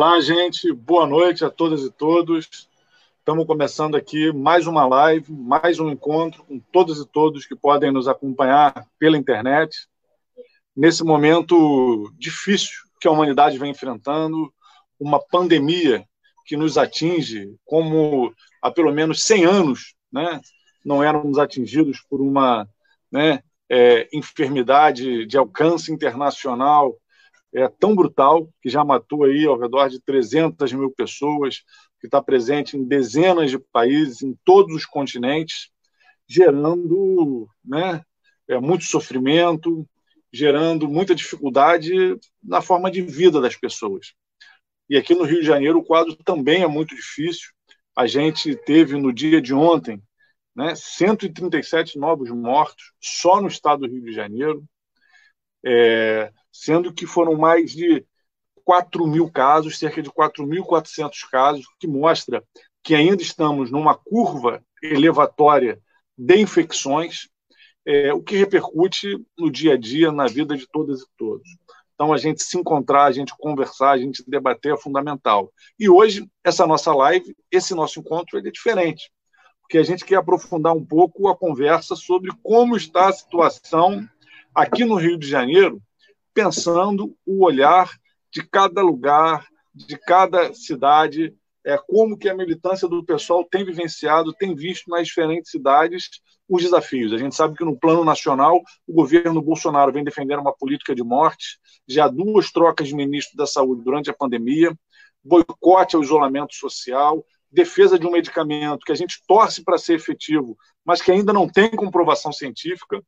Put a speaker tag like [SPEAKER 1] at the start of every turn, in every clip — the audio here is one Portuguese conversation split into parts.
[SPEAKER 1] Olá, gente. Boa noite a todas e todos. Estamos começando aqui mais uma live, mais um encontro com todas e todos que podem nos acompanhar pela internet. Nesse momento difícil que a humanidade vem enfrentando, uma pandemia que nos atinge como há pelo menos 100 anos, né? Não éramos atingidos por uma né, é, enfermidade de alcance internacional é tão brutal que já matou aí ao redor de 300 mil pessoas, que está presente em dezenas de países, em todos os continentes, gerando né, é, muito sofrimento, gerando muita dificuldade na forma de vida das pessoas. E aqui no Rio de Janeiro o quadro também é muito difícil. A gente teve no dia de ontem né, 137 novos mortos só no estado do Rio de Janeiro. É, sendo que foram mais de 4 mil casos, cerca de 4.400 casos, que mostra que ainda estamos numa curva elevatória de infecções, é, o que repercute no dia a dia, na vida de todas e todos. Então, a gente se encontrar, a gente conversar, a gente debater é fundamental. E hoje, essa nossa live, esse nosso encontro, ele é diferente, porque a gente quer aprofundar um pouco a conversa sobre como está a situação aqui no Rio de Janeiro pensando o olhar de cada lugar, de cada cidade, é, como que a militância do pessoal tem vivenciado, tem visto nas diferentes cidades os desafios. A gente sabe que no plano nacional o governo Bolsonaro vem defendendo uma política de morte, já duas trocas de ministro da saúde durante a pandemia, boicote ao isolamento social, defesa de um medicamento que a gente torce para ser efetivo, mas que ainda não tem comprovação científica.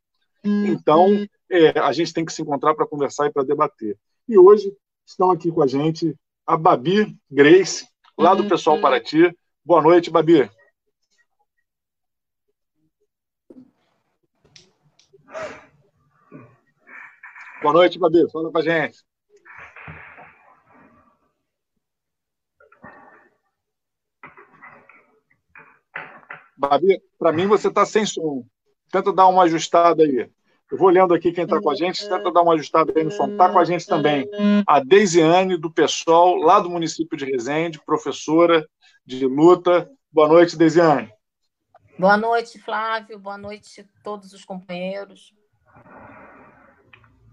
[SPEAKER 1] Uhum. Então, é, a gente tem que se encontrar para conversar e para debater. E hoje estão aqui com a gente a Babi Grace, lá do Pessoal uhum. Paraty. Boa noite, Babi. Boa noite, Babi. Fala com a gente. Babi, para mim você está sem som. Tenta dar uma ajustada aí. Eu vou olhando aqui quem está com a gente, tenta dar uma ajustada aí no som. Está com a gente também a Deisiane, do PSOL, lá do município de Resende, professora de luta. Boa noite, Deisiane.
[SPEAKER 2] Boa noite, Flávio. Boa noite a todos os companheiros.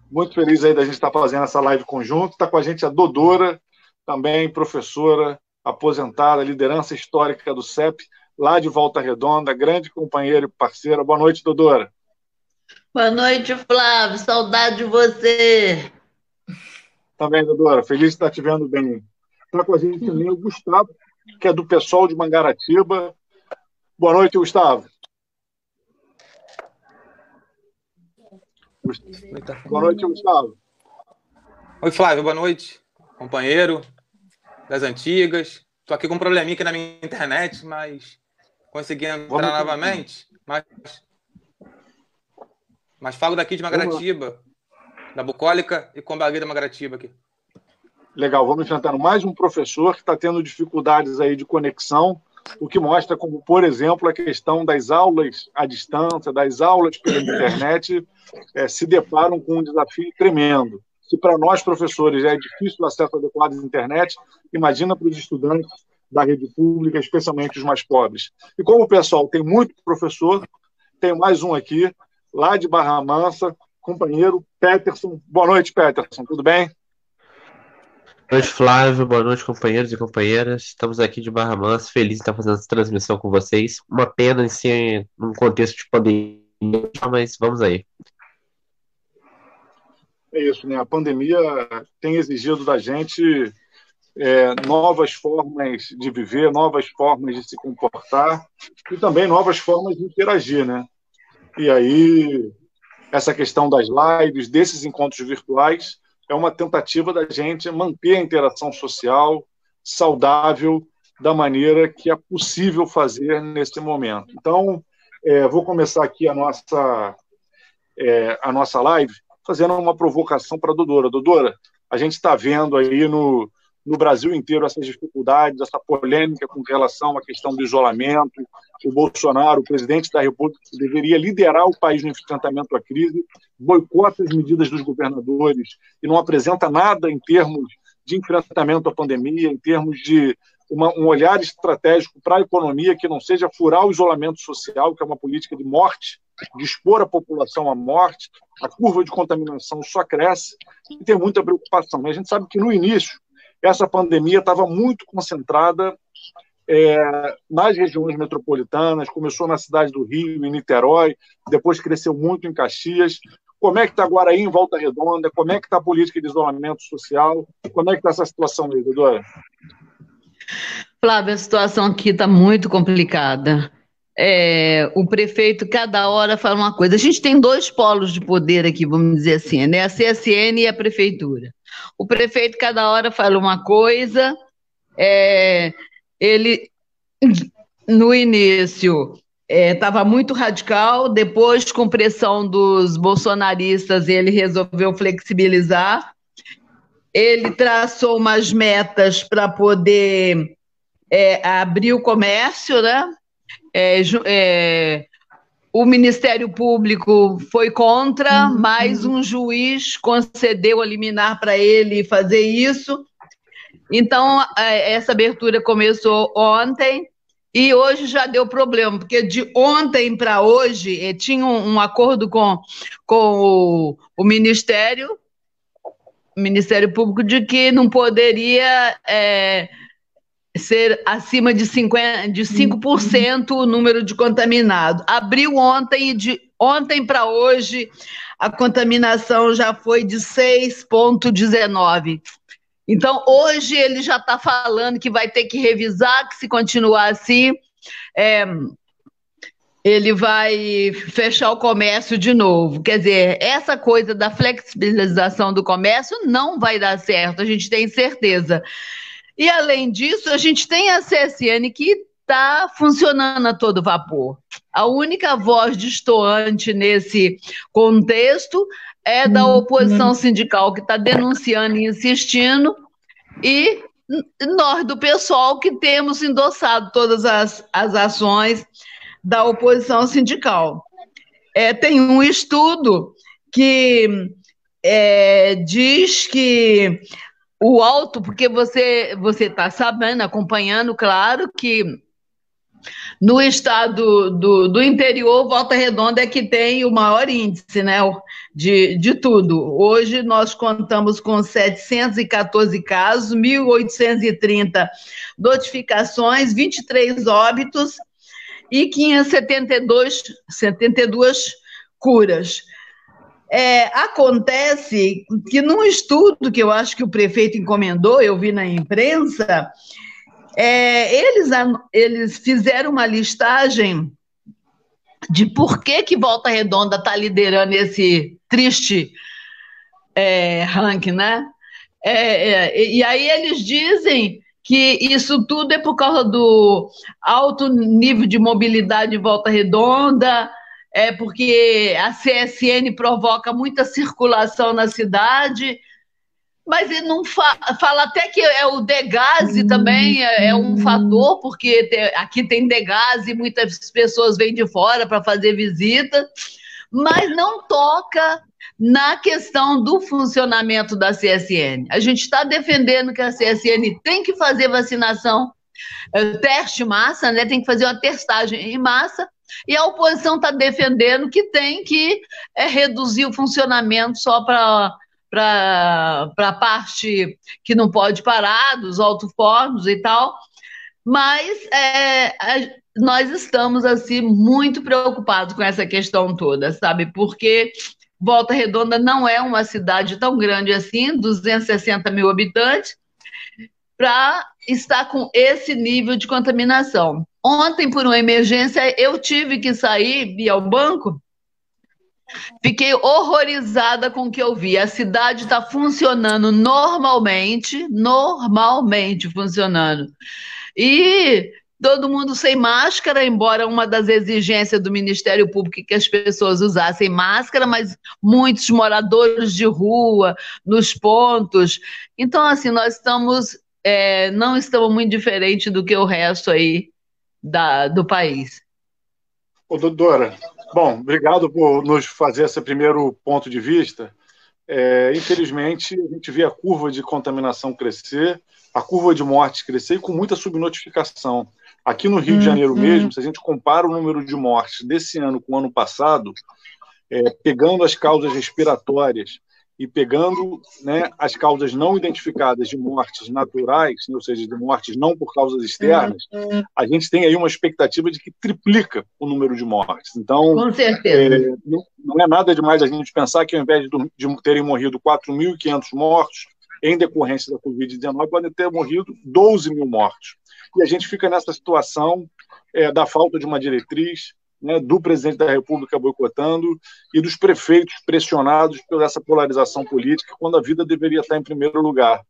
[SPEAKER 1] Muito feliz aí da gente estar fazendo essa live conjunto. Está com a gente a Dodora, também professora aposentada, liderança histórica do CEP, lá de Volta Redonda, grande companheira e parceira. Boa noite, Dodora.
[SPEAKER 3] Boa noite, Flávio. Saudade de você.
[SPEAKER 1] Também, Dodora. Feliz de estar te vendo bem. Está com a gente também o Gustavo, que é do pessoal de Mangaratiba. Boa noite, Gustavo. Boa noite, Gustavo.
[SPEAKER 4] Oi, Flávio. Boa noite. Companheiro das antigas. Estou aqui com um probleminha aqui na minha internet, mas consegui entrar Vamos novamente. Mas mas falo daqui de Magaratiba, da Bucólica e Combagueira Magaratiba aqui.
[SPEAKER 1] Legal, vamos enfrentando mais um professor que está tendo dificuldades aí de conexão, o que mostra como, por exemplo, a questão das aulas à distância, das aulas pela internet, é, se deparam com um desafio tremendo. Se para nós, professores, é difícil o acesso adequado à internet, imagina para os estudantes da rede pública, especialmente os mais pobres. E como o pessoal tem muito professor, tem mais um aqui lá de Barra Mansa, companheiro Peterson. Boa noite, Peterson, tudo bem?
[SPEAKER 5] Boa noite, Flávio. Boa noite, companheiros e companheiras. Estamos aqui de Barra Mansa, felizes de estar fazendo essa transmissão com vocês. Uma pena em ser num contexto de pandemia, mas vamos aí.
[SPEAKER 1] É isso, né? A pandemia tem exigido da gente é, novas formas de viver, novas formas de se comportar e também novas formas de interagir, né? E aí, essa questão das lives, desses encontros virtuais, é uma tentativa da gente manter a interação social saudável da maneira que é possível fazer nesse momento. Então, é, vou começar aqui a nossa, é, a nossa live fazendo uma provocação para a Dodora. Dodora, a gente está vendo aí no, no Brasil inteiro essas dificuldades, essa polêmica com relação à questão do isolamento. O Bolsonaro, o presidente da República, deveria liderar o país no enfrentamento à crise, boicota as medidas dos governadores e não apresenta nada em termos de enfrentamento à pandemia, em termos de uma, um olhar estratégico para a economia que não seja furar o isolamento social, que é uma política de morte, de expor a população à morte. A curva de contaminação só cresce e tem muita preocupação. A gente sabe que no início essa pandemia estava muito concentrada é, nas regiões metropolitanas, começou na cidade do Rio, em Niterói, depois cresceu muito em Caxias. Como é que está agora aí em Volta Redonda? Como é que está a política de isolamento social? Como é que está essa situação Dodora?
[SPEAKER 3] Flávia, a situação aqui está muito complicada. É, o prefeito cada hora fala uma coisa. A gente tem dois polos de poder aqui, vamos dizer assim, né? A CSN e a prefeitura. O prefeito cada hora fala uma coisa, é, ele no início estava é, muito radical, depois, com pressão dos bolsonaristas, ele resolveu flexibilizar. Ele traçou umas metas para poder é, abrir o comércio, né? É, é, o Ministério Público foi contra, uhum. mas um juiz concedeu a liminar para ele fazer isso. Então, é, essa abertura começou ontem e hoje já deu problema, porque de ontem para hoje eh, tinha um, um, acordo com, com o, o Ministério, Ministério Público, de que não poderia é, ser acima de, 50, de 5% o número de contaminados. Abriu ontem e de ontem para hoje a contaminação já foi de 6,19%. Então, hoje ele já está falando que vai ter que revisar, que se continuar assim, é, ele vai fechar o comércio de novo. Quer dizer, essa coisa da flexibilização do comércio não vai dar certo, a gente tem certeza. E, além disso, a gente tem a CSN que está funcionando a todo vapor. A única voz destoante nesse contexto é da uhum. oposição sindical que está denunciando e insistindo, e nós do pessoal que temos endossado todas as, as ações da oposição sindical. É, tem um estudo que é, diz que o alto, porque você você está sabendo, acompanhando, claro que no estado do, do interior, Volta Redonda é que tem o maior índice né, de, de tudo. Hoje nós contamos com 714 casos, 1.830 notificações, 23 óbitos e 572 72 curas. É, acontece que num estudo que eu acho que o prefeito encomendou, eu vi na imprensa, é, eles, eles fizeram uma listagem de por que, que Volta Redonda está liderando esse triste é, ranking, né? É, é, e aí eles dizem que isso tudo é por causa do alto nível de mobilidade de Volta Redonda, é porque a CSN provoca muita circulação na cidade, mas ele não fa fala até que é o degase também é, é um fator, porque te, aqui tem degase, muitas pessoas vêm de fora para fazer visita, mas não toca na questão do funcionamento da CSN. A gente está defendendo que a CSN tem que fazer vacinação, é, teste massa, né? tem que fazer uma testagem em massa, e a oposição está defendendo que tem que é, reduzir o funcionamento só para para a parte que não pode parar, dos alto-fornos e tal, mas é, a, nós estamos assim muito preocupados com essa questão toda, sabe? Porque Volta Redonda não é uma cidade tão grande assim, 260 mil habitantes, para estar com esse nível de contaminação. Ontem, por uma emergência, eu tive que sair, ir ao banco, Fiquei horrorizada com o que eu vi. A cidade está funcionando normalmente, normalmente funcionando. E todo mundo sem máscara, embora uma das exigências do Ministério Público é que as pessoas usassem máscara, mas muitos moradores de rua, nos pontos. Então, assim, nós estamos, é, não estamos muito diferente do que o resto aí da, do país.
[SPEAKER 1] Ô, doutora, Bom, obrigado por nos fazer esse primeiro ponto de vista. é, infelizmente, a gente vê a curva de contaminação crescer, a curva de mortes crescer e com muita subnotificação. Aqui no Rio de Janeiro uhum. mesmo, se a gente compara o número de mortes desse ano com o ano passado, é, pegando as causas respiratórias e pegando né, as causas não identificadas de mortes naturais, né, ou seja, de mortes não por causas externas, uhum. a gente tem aí uma expectativa de que triplica o número de mortes. Então,
[SPEAKER 3] com certeza.
[SPEAKER 1] É, não, não, é nada demais a gente pensar que ao invés de, de terem morrido 4.500 mortos em decorrência da Covid-19, podem ter morrido 12 mil mortos e a gente fica nessa situação é, da falta de uma diretriz, né, do presidente da República boicotando e dos prefeitos pressionados por essa polarização política, quando a vida deveria estar em primeiro lugar.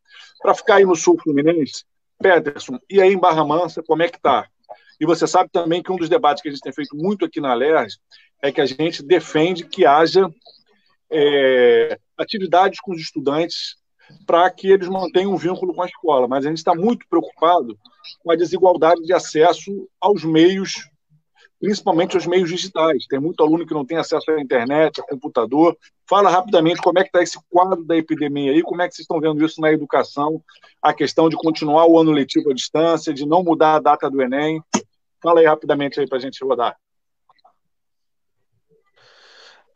[SPEAKER 1] Para ficar aí no sul fluminense, Peterson, e aí em Barra Mansa, como é que está? E você sabe também que um dos debates que a gente tem feito muito aqui na LERJ é que a gente defende que haja é, atividades com os estudantes para que eles mantenham um vínculo com a escola. Mas a gente está muito preocupado com a desigualdade de acesso aos meios, principalmente aos meios digitais. Tem muito aluno que não tem acesso à internet, a computador. Fala rapidamente como é que está esse quadro da epidemia aí, como é que vocês estão vendo isso na educação, a questão de continuar o ano letivo à distância, de não mudar a data do Enem. Fala aí rapidamente aí para a gente rodar.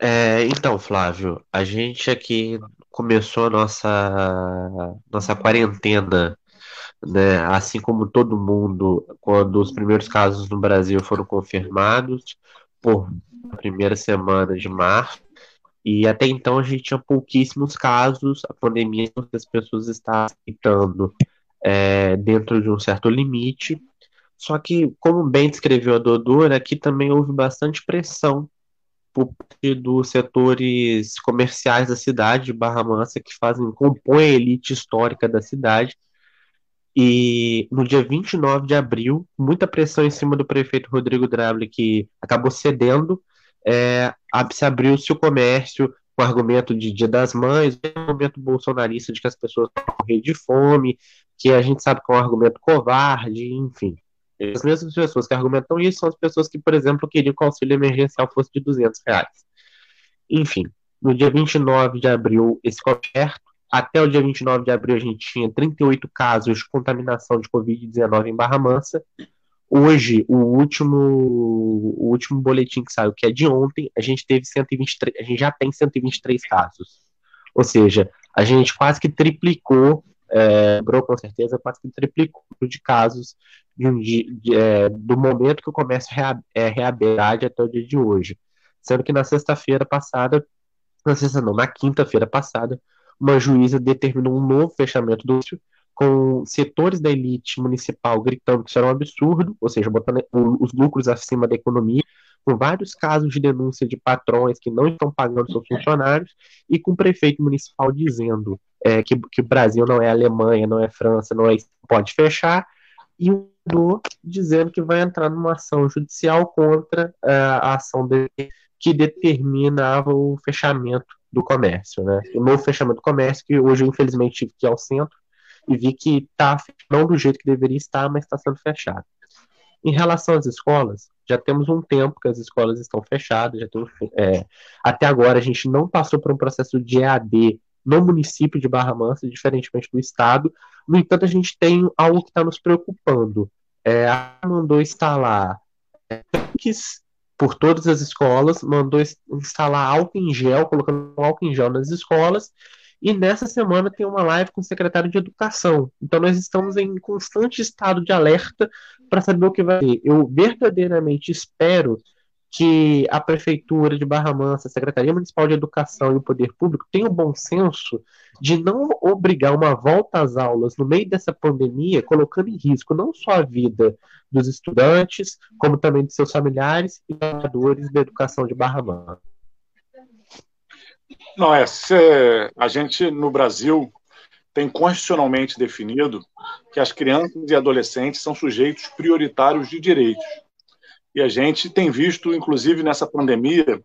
[SPEAKER 5] É, então, Flávio, a gente aqui começou a nossa, nossa quarentena, né, assim como todo mundo, quando os primeiros casos no Brasil foram confirmados, por primeira semana de março, e até então a gente tinha pouquíssimos casos, a pandemia as pessoas estavam aceitando é, dentro de um certo limite, só que, como bem descreveu a Dodora, aqui também houve bastante pressão por parte dos setores comerciais da cidade de Barra Mansa, que fazem, compõem a elite histórica da cidade. E no dia 29 de abril, muita pressão em cima do prefeito Rodrigo Drable, que acabou cedendo, é, se abriu-se o comércio com argumento de Dia das Mães, o argumento bolsonarista de que as pessoas vão morrer de fome, que a gente sabe que é um argumento covarde, enfim. As mesmas pessoas que argumentam isso são as pessoas que, por exemplo, queriam que o auxílio emergencial fosse de 200 reais. Enfim, no dia 29 de abril, esse coberto, até o dia 29 de abril, a gente tinha 38 casos de contaminação de Covid-19 em Barra Mansa. Hoje, o último, o último boletim que saiu, que é de ontem, a gente teve 123, a gente já tem 123 casos. Ou seja, a gente quase que triplicou, é, com certeza, quase que triplicou de casos de de, é, do momento que o comércio é, reaberade até o dia de hoje. Sendo que na sexta-feira passada, na sexta não, na quinta-feira passada, uma juíza determinou um novo fechamento do com setores da elite municipal gritando que isso era um absurdo, ou seja, botando os lucros acima da economia, com vários casos de denúncia de patrões que não estão pagando seus funcionários, e com o prefeito municipal dizendo é, que, que o Brasil não é Alemanha, não é França, não é pode fechar, e um dizendo que vai entrar numa ação judicial contra uh, a ação dele que determinava o fechamento do comércio, né? O novo fechamento do comércio, que hoje, infelizmente, tive que ir ao centro e vi que está não do jeito que deveria estar, mas está sendo fechado. Em relação às escolas, já temos um tempo que as escolas estão fechadas, já temos, é, até agora a gente não passou por um processo de EAD no município de Barra Mansa, diferentemente do estado. No entanto, a gente tem algo que está nos preocupando. É, a mandou instalar é, tanques por todas as escolas, mandou instalar álcool em gel, colocando álcool em gel nas escolas, e nessa semana tem uma live com o secretário de Educação. Então nós estamos em constante estado de alerta para saber o que vai ter. Eu verdadeiramente espero que a Prefeitura de Barra Mansa, a Secretaria Municipal de Educação e o Poder Público tenham o bom senso de não obrigar uma volta às aulas no meio dessa pandemia, colocando em risco não só a vida dos estudantes, como também de seus familiares e trabalhadores da educação de Barra Mansa.
[SPEAKER 1] Não, é, a gente no Brasil tem constitucionalmente definido que as crianças e adolescentes são sujeitos prioritários de direitos e a gente tem visto, inclusive nessa pandemia,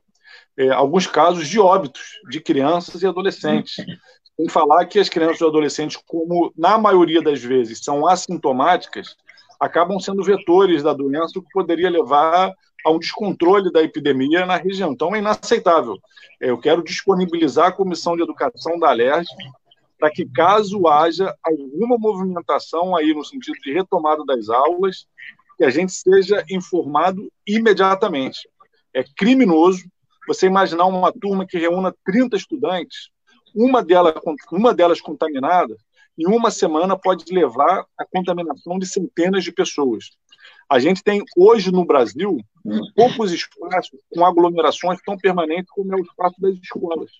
[SPEAKER 1] é, alguns casos de óbitos de crianças e adolescentes. Sem falar que as crianças e adolescentes, como na maioria das vezes são assintomáticas, acabam sendo vetores da doença, o que poderia levar a um descontrole da epidemia na região. Então, é inaceitável. Eu quero disponibilizar a Comissão de Educação da Alerj para que, caso haja alguma movimentação aí no sentido de retomada das aulas, que a gente seja informado imediatamente. É criminoso você imaginar uma turma que reúna 30 estudantes, uma delas, uma delas contaminada, em uma semana pode levar à contaminação de centenas de pessoas. A gente tem hoje no Brasil poucos espaços com aglomerações tão permanentes como é o espaço das escolas.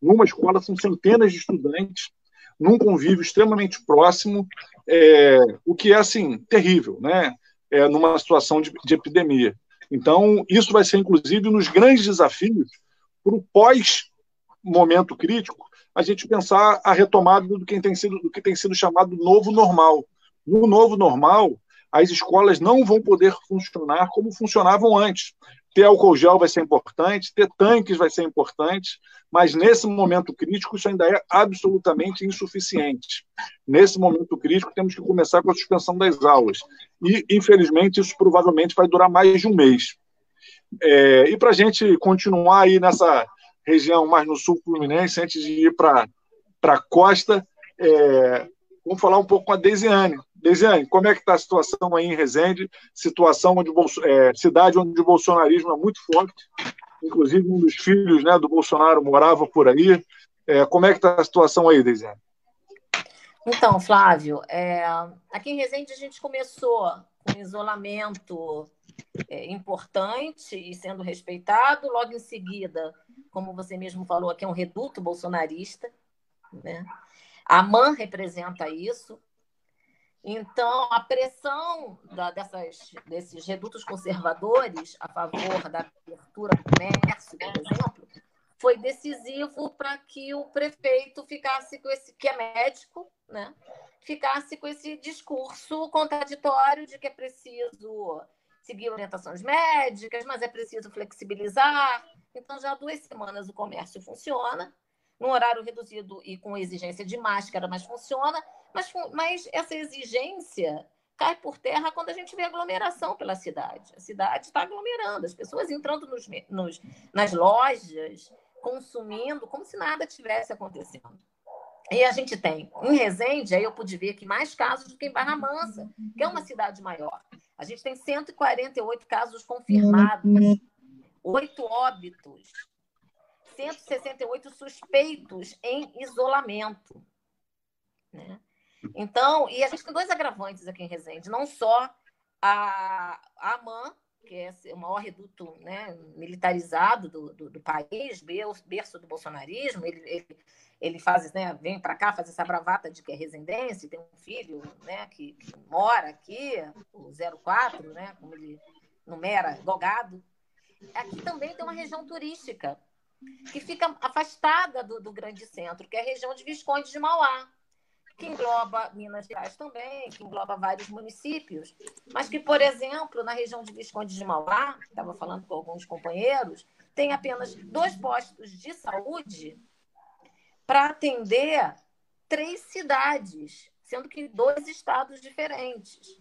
[SPEAKER 1] Numa escola são centenas de estudantes, num convívio extremamente próximo, é, o que é assim terrível, né? É, numa situação de, de epidemia. Então, isso vai ser, inclusive, nos grandes desafios para o pós-momento crítico, a gente pensar a retomada do que tem sido, do que tem sido chamado novo normal. No novo normal, as escolas não vão poder funcionar como funcionavam antes. Ter álcool gel vai ser importante, ter tanques vai ser importante, mas nesse momento crítico isso ainda é absolutamente insuficiente. Nesse momento crítico temos que começar com a suspensão das aulas. E, infelizmente, isso provavelmente vai durar mais de um mês. É, e para a gente continuar aí nessa região mais no sul fluminense, antes de ir para a costa, é, vamos falar um pouco com a Deisiane. Deisiane, como é que está a situação aí em Resende? Situação onde é, cidade onde o bolsonarismo é muito forte, inclusive um dos filhos né, do Bolsonaro morava por aí. É, como é que está a situação aí, Deisiane?
[SPEAKER 2] Então, Flávio, é, aqui em Resende a gente começou com isolamento é, importante e sendo respeitado. Logo em seguida, como você mesmo falou, aqui é um reduto bolsonarista. Né? A MAN representa isso. Então, a pressão da, dessas, desses redutos conservadores a favor da abertura do comércio, por exemplo, foi decisivo para que o prefeito ficasse com esse, que é médico, né? ficasse com esse discurso contraditório de que é preciso seguir orientações médicas, mas é preciso flexibilizar. Então, já há duas semanas o comércio funciona, num horário reduzido e com exigência de máscara, mas funciona. Mas, mas essa exigência cai por terra quando a gente vê aglomeração pela cidade. A cidade está aglomerando, as pessoas entrando nos, nos, nas lojas, consumindo, como se nada tivesse acontecendo. E a gente tem em Resende, aí eu pude ver que mais casos do que em Barra Mansa, que é uma cidade maior. A gente tem 148 casos confirmados, oito óbitos, 168 suspeitos em isolamento. Né? Então, e a gente tem dois agravantes aqui em Resende, não só a, a AMAN, que é o maior reduto né, militarizado do, do, do, país, berço do bolsonarismo, ele, ele, ele faz, né, vem para cá, faz essa bravata de que é residência, tem um filho né, que, que mora aqui, o 04, né, como ele numera, Gogado. Aqui também tem uma região turística que fica afastada do, do grande centro, que é a região de Visconde de Mauá, que engloba Minas Gerais também, que engloba vários municípios, mas que, por exemplo, na região de Visconde de Mauá, estava falando com alguns companheiros, tem apenas dois postos de saúde para atender três cidades, sendo que dois estados diferentes.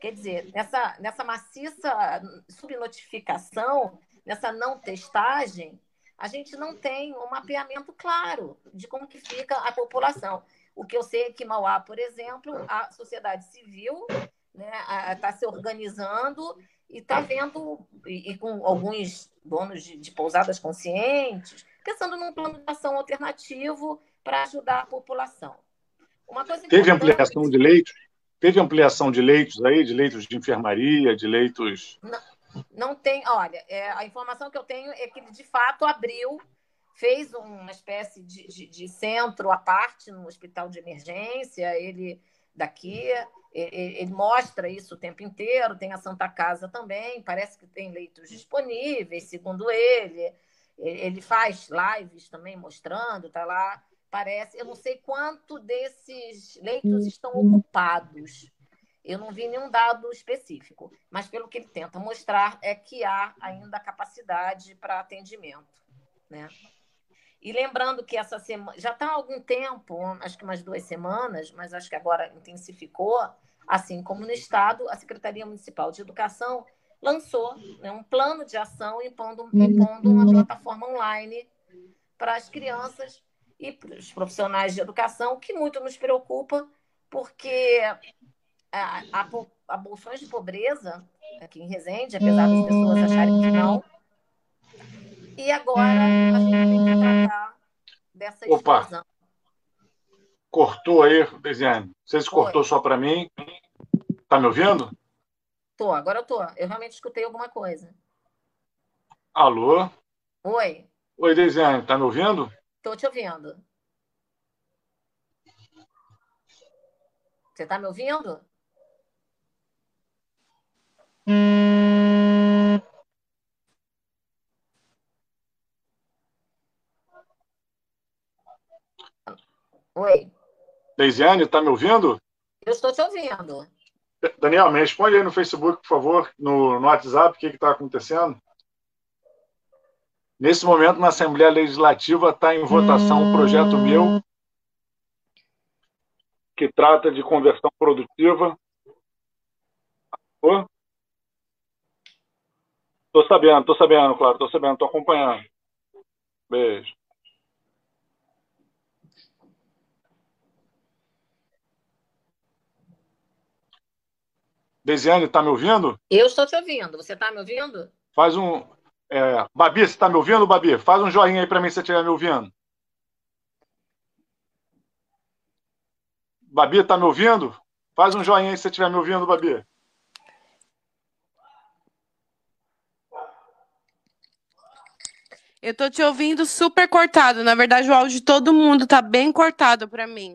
[SPEAKER 2] Quer dizer, nessa, nessa maciça subnotificação, nessa não testagem, a gente não tem um mapeamento claro de como que fica a população. O que eu sei é que Mauá, por exemplo, a sociedade civil está né, tá se organizando e está vendo, e, e, com alguns donos de, de pousadas conscientes, pensando num plano de ação alternativo para ajudar a população.
[SPEAKER 1] Teve ampliação de leitos? Teve ampliação de leitos aí, de leitos de enfermaria, de leitos.
[SPEAKER 2] Não, não tem. Olha, é, a informação que eu tenho é que ele de fato abriu, fez uma espécie de, de, de centro à parte no hospital de emergência. Ele daqui, ele, ele mostra isso o tempo inteiro. Tem a Santa Casa também, parece que tem leitos disponíveis, segundo ele. Ele faz lives também mostrando, tá lá. Parece, eu não sei quanto desses leitos estão ocupados. Eu não vi nenhum dado específico, mas pelo que ele tenta mostrar é que há ainda capacidade para atendimento, né? E lembrando que essa semana já está há algum tempo, acho que umas duas semanas, mas acho que agora intensificou, assim como no estado, a Secretaria Municipal de Educação lançou né, um plano de ação impondo, impondo uma plataforma online para as crianças e para os profissionais de educação, que muito nos preocupa, porque a, a, a bolsões de pobreza aqui em Resende, apesar das pessoas acharem que não. E agora a gente tem que tratar dessa
[SPEAKER 1] Opa. explosão. Cortou aí, Desiane. Não sei se cortou só para mim. Tá me ouvindo?
[SPEAKER 2] Tô, agora eu tô. Eu realmente escutei alguma coisa.
[SPEAKER 1] Alô?
[SPEAKER 2] Oi.
[SPEAKER 1] Oi, Desiane, tá me ouvindo?
[SPEAKER 2] Tô te ouvindo. Você tá me ouvindo? Oi.
[SPEAKER 1] Deisiane, está me ouvindo?
[SPEAKER 2] Eu estou te ouvindo.
[SPEAKER 1] Daniel, me responde aí no Facebook, por favor, no, no WhatsApp, o que está acontecendo. Nesse momento, na Assembleia Legislativa, está em votação um projeto meu que trata de conversão produtiva. Estou sabendo, estou sabendo, claro, estou sabendo, estou acompanhando. Beijo. Desiane, está me ouvindo?
[SPEAKER 2] Eu estou te ouvindo. Você está me ouvindo?
[SPEAKER 1] Faz um. É... Babi, você está me ouvindo, Babi? Faz um joinha aí para mim se você estiver me ouvindo. Babi, está me ouvindo? Faz um joinha aí se você estiver me ouvindo, Babi.
[SPEAKER 6] Eu estou te ouvindo super cortado. Na verdade, o áudio de todo mundo está bem cortado para mim.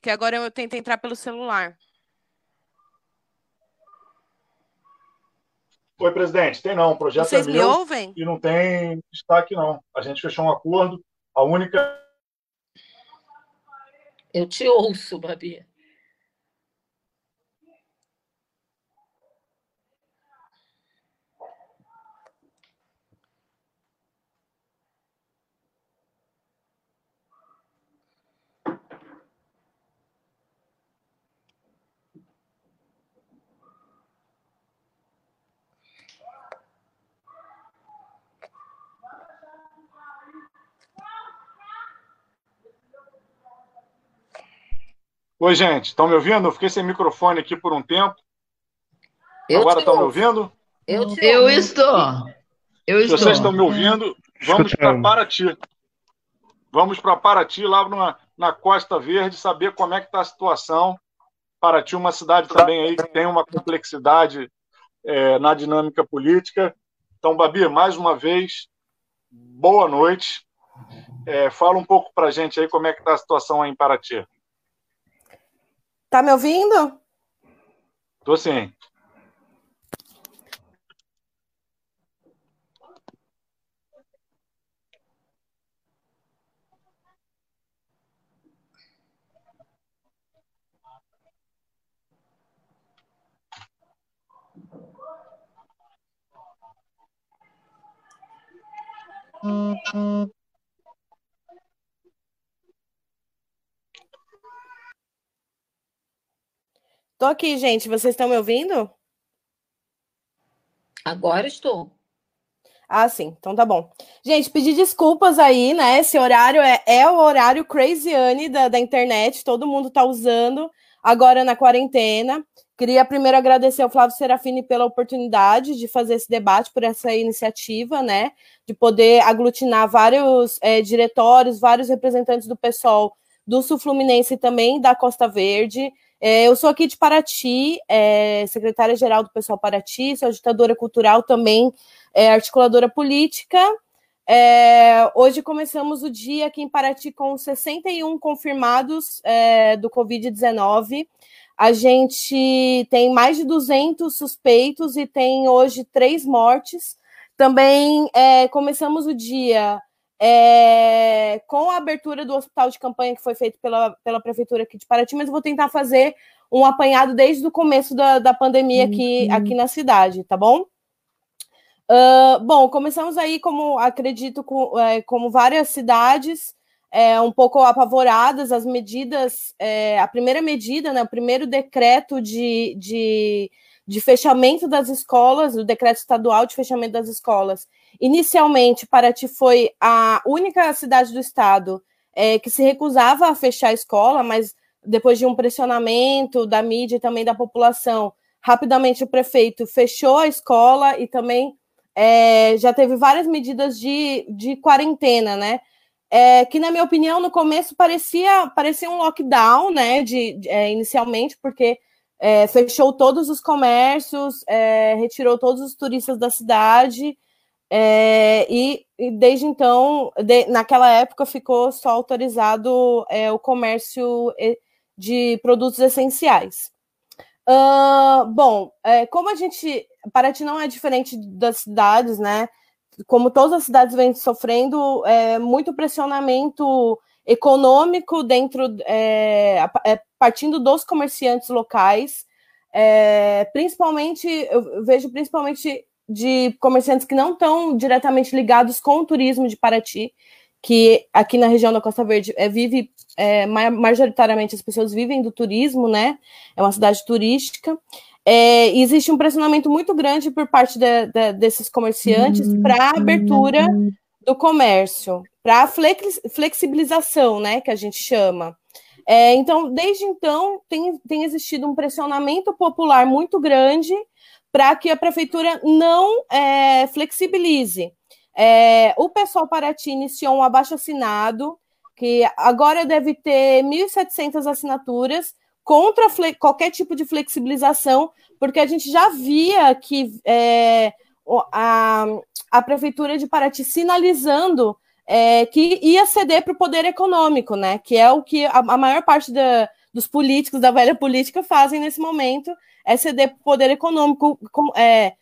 [SPEAKER 6] Que agora eu tento entrar pelo celular.
[SPEAKER 1] Oi, presidente. Tem não. O projeto
[SPEAKER 6] Vocês
[SPEAKER 1] é
[SPEAKER 6] me ouvem?
[SPEAKER 1] E não tem destaque, não. A gente fechou um acordo. A única.
[SPEAKER 2] Eu te ouço, Babi.
[SPEAKER 1] Oi, gente, estão me ouvindo? Eu fiquei sem microfone aqui por um tempo.
[SPEAKER 2] Eu
[SPEAKER 1] Agora estão me ouvindo?
[SPEAKER 2] Eu, te
[SPEAKER 3] eu estou. Eu
[SPEAKER 1] Se
[SPEAKER 3] estou.
[SPEAKER 1] vocês estão me ouvindo, vamos para Paraty. Vamos para Paraty, lá na, na Costa Verde, saber como é que está a situação. Paraty é uma cidade também aí que tem uma complexidade é, na dinâmica política. Então, Babi, mais uma vez, boa noite. É, fala um pouco para a gente aí como é que está a situação aí em Paraty.
[SPEAKER 6] Tá me ouvindo?
[SPEAKER 1] Tô sim.
[SPEAKER 6] Tô aqui, gente. Vocês estão me ouvindo?
[SPEAKER 2] Agora estou.
[SPEAKER 6] Ah, sim. Então tá bom. Gente, pedir desculpas aí, né? Esse horário é, é o horário crazyane da, da internet. Todo mundo tá usando agora na quarentena. Queria primeiro agradecer ao Flávio Serafini pela oportunidade de fazer esse debate, por essa iniciativa, né? De poder aglutinar vários é, diretórios, vários representantes do pessoal do Sul Fluminense e também da Costa Verde. É, eu sou aqui de Paraty, é, secretária-geral do Pessoal Paraty, sou agitadora cultural também, é, articuladora política. É, hoje começamos o dia aqui em Paraty com 61 confirmados é, do Covid-19. A gente tem mais de 200 suspeitos e tem hoje três mortes. Também é, começamos o dia é, com a abertura do hospital de campanha que foi feito pela, pela prefeitura aqui de Paraty, mas eu vou tentar fazer um apanhado desde o começo da, da pandemia aqui, uhum. aqui na cidade, tá bom? Uh, bom, começamos aí, como acredito, com, é, como várias cidades é, um pouco apavoradas, as medidas, é, a primeira medida, né, o primeiro decreto de, de de fechamento das escolas, o decreto estadual de fechamento das escolas. Inicialmente, Paraty foi a única cidade do estado é, que se recusava a fechar a escola, mas depois de um pressionamento da mídia e também da população, rapidamente o prefeito fechou a escola e também é, já teve várias medidas de, de quarentena, né? É, que, na minha opinião, no começo parecia, parecia um lockdown, né? De, de é, inicialmente, porque é, fechou todos os comércios, é, retirou todos os turistas da cidade, é, e, e, desde então, de, naquela época, ficou só autorizado é, o comércio de produtos essenciais. Uh, bom, é, como a gente. Paraty não é diferente das cidades, né? Como todas as cidades vêm sofrendo é, muito pressionamento econômico dentro, é, é, partindo dos comerciantes locais, é, principalmente, eu vejo principalmente de comerciantes que não estão diretamente ligados com o turismo de Paraty, que aqui na região da Costa Verde é, vive, é, majoritariamente as pessoas vivem do turismo, né? É uma cidade turística. É, existe um pressionamento muito grande por parte de, de, desses comerciantes uhum. para a abertura do comércio, para a flex, flexibilização, né, que a gente chama. É, então, desde então, tem, tem existido um pressionamento popular muito grande para que a prefeitura não é, flexibilize. É, o pessoal Paraty iniciou um abaixo-assinado, que agora deve ter 1.700 assinaturas contra qualquer tipo de flexibilização, porque a gente já via que é, a, a Prefeitura de Paraty sinalizando é, que ia ceder para o poder econômico, né? Que é o que a, a maior parte da, dos políticos, da velha política, fazem nesse momento, é para o poder econômico, com, é,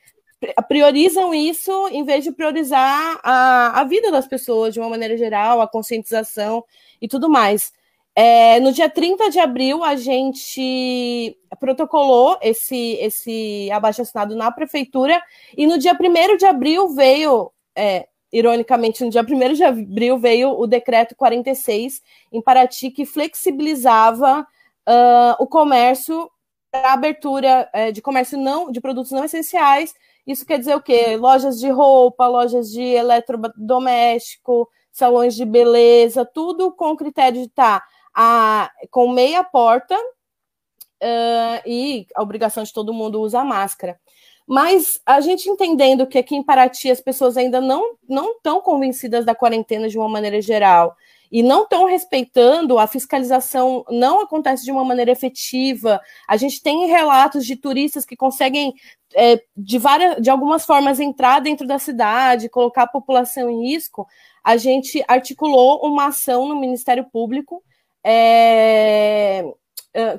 [SPEAKER 6] priorizam isso em vez de priorizar a, a vida das pessoas de uma maneira geral, a conscientização e tudo mais. É, no dia 30 de abril, a gente protocolou esse, esse abaixo-assinado na prefeitura, e no dia 1 de abril veio, é, ironicamente, no dia 1 de abril veio o decreto 46 em Paraty, que flexibilizava uh, o comércio para abertura é, de comércio não de produtos não essenciais isso quer dizer o quê? Lojas de roupa, lojas de eletrodoméstico, salões de beleza, tudo com o critério de estar tá, a, com meia porta uh, e a obrigação de todo mundo usar máscara. Mas a gente entendendo que aqui em Paraty as pessoas ainda não não estão convencidas da quarentena de uma maneira geral e não estão respeitando, a fiscalização não acontece de uma maneira efetiva. A gente tem relatos de turistas que conseguem, é, de, várias, de algumas formas, entrar dentro da cidade, colocar a população em risco. A gente articulou uma ação no Ministério Público. É,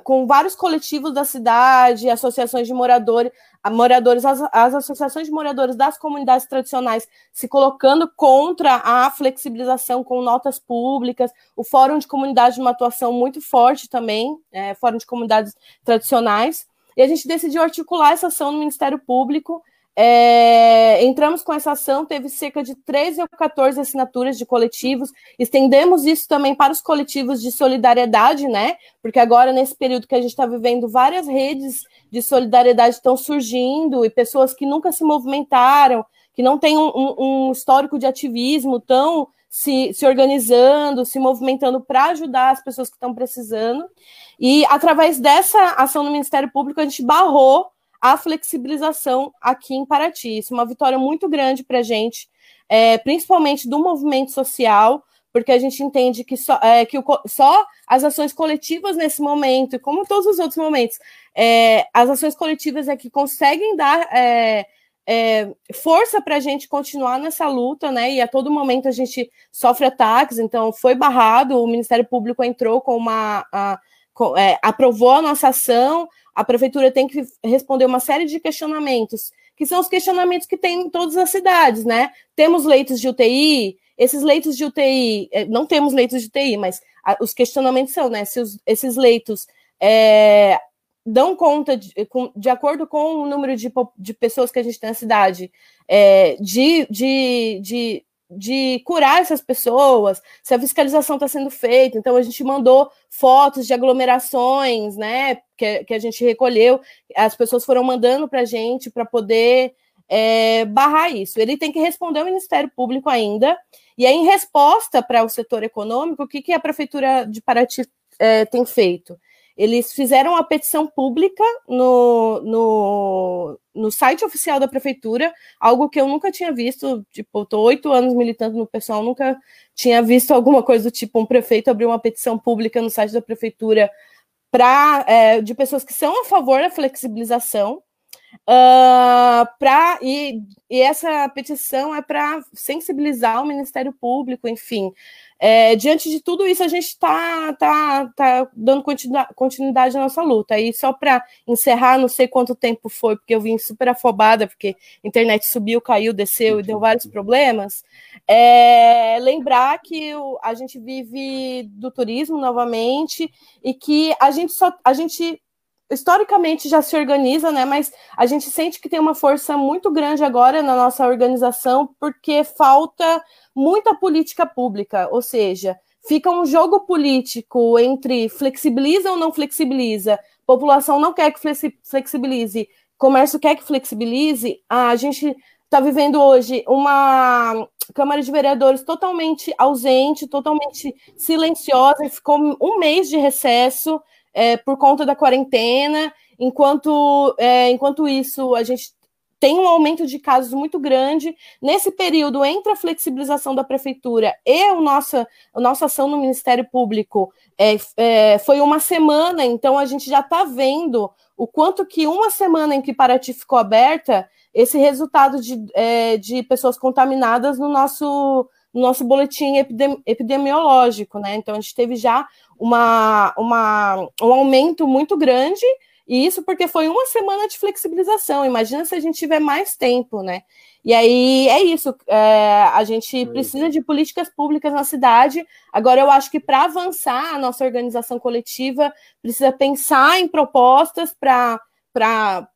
[SPEAKER 6] com vários coletivos da cidade, associações de moradores, moradores, as, as, associações de moradores das comunidades tradicionais se colocando contra a flexibilização com notas públicas, o Fórum de Comunidades de uma atuação muito forte também, é, Fórum de Comunidades Tradicionais, e a gente decidiu articular essa ação no Ministério Público, é, entramos com essa ação, teve cerca de 13 ou 14 assinaturas de coletivos, estendemos isso também para os coletivos de solidariedade, né? Porque agora, nesse período que a gente está vivendo, várias redes de solidariedade estão surgindo e pessoas que nunca se movimentaram, que não têm um, um, um histórico de ativismo, estão se, se organizando, se movimentando para ajudar as pessoas que estão precisando. E através dessa ação no Ministério Público, a gente barrou a flexibilização aqui em Paraty. Isso é uma vitória muito grande para a gente, é, principalmente do movimento social, porque a gente entende que, só, é, que o, só as ações coletivas nesse momento, como todos os outros momentos, é, as ações coletivas é que conseguem dar é, é força para a gente continuar nessa luta, né? E a todo momento a gente sofre ataques, então foi barrado, o Ministério Público entrou com uma. A, com, é, aprovou a nossa ação, a prefeitura tem que responder uma série de questionamentos, que são os questionamentos que tem em todas as cidades, né? Temos leitos de UTI, esses leitos de UTI, eh, não temos leitos de UTI, mas os questionamentos são, né? Se os, esses leitos é, dão conta, de, de, acordo com o número de, de pessoas que a gente tem na cidade, é, de, de, de de curar essas pessoas, se a fiscalização está sendo feita. Então, a gente mandou fotos de aglomerações, né, que, que a gente recolheu, as pessoas foram mandando para a gente para poder é, barrar isso. Ele tem que responder ao Ministério Público ainda, e aí, em resposta para o setor econômico, o que, que a Prefeitura de Paraty é, tem feito? Eles fizeram uma petição pública no, no, no site oficial da prefeitura, algo que eu nunca tinha visto. Tipo, estou oito anos militando no pessoal, nunca tinha visto alguma coisa do tipo um prefeito abrir uma petição pública no site da prefeitura para é, de pessoas que são a favor da flexibilização. Uh, pra, e, e essa petição é para sensibilizar o Ministério Público, enfim, é, diante de tudo isso, a gente está tá, tá dando continuidade à nossa luta. E só para encerrar, não sei quanto tempo foi, porque eu vim super afobada, porque a internet subiu, caiu, desceu e deu vários problemas. É, lembrar que a gente vive do turismo novamente e que a gente só a gente historicamente já se organiza, né? Mas a gente sente que tem uma força muito grande agora na nossa organização, porque falta muita política pública, ou seja, fica um jogo político entre flexibiliza ou não flexibiliza, população não quer que flexibilize, comércio quer que flexibilize, a gente está vivendo hoje uma Câmara de Vereadores totalmente ausente, totalmente silenciosa, ficou um mês de recesso é, por conta da quarentena, enquanto, é, enquanto isso a gente tem um aumento de casos muito grande. Nesse período, entre a flexibilização da prefeitura e a nossa, a nossa ação no Ministério Público, é, é, foi uma semana, então a gente já está vendo o quanto que uma semana em que Paraty ficou aberta, esse resultado de, é, de pessoas contaminadas no nosso, no nosso boletim epidemiológico, né? Então a gente teve já uma, uma, um aumento muito grande, e isso porque foi uma semana de flexibilização. Imagina se a gente tiver mais tempo, né? E aí é isso. É, a gente precisa de políticas públicas na cidade. Agora, eu acho que para avançar a nossa organização coletiva, precisa pensar em propostas para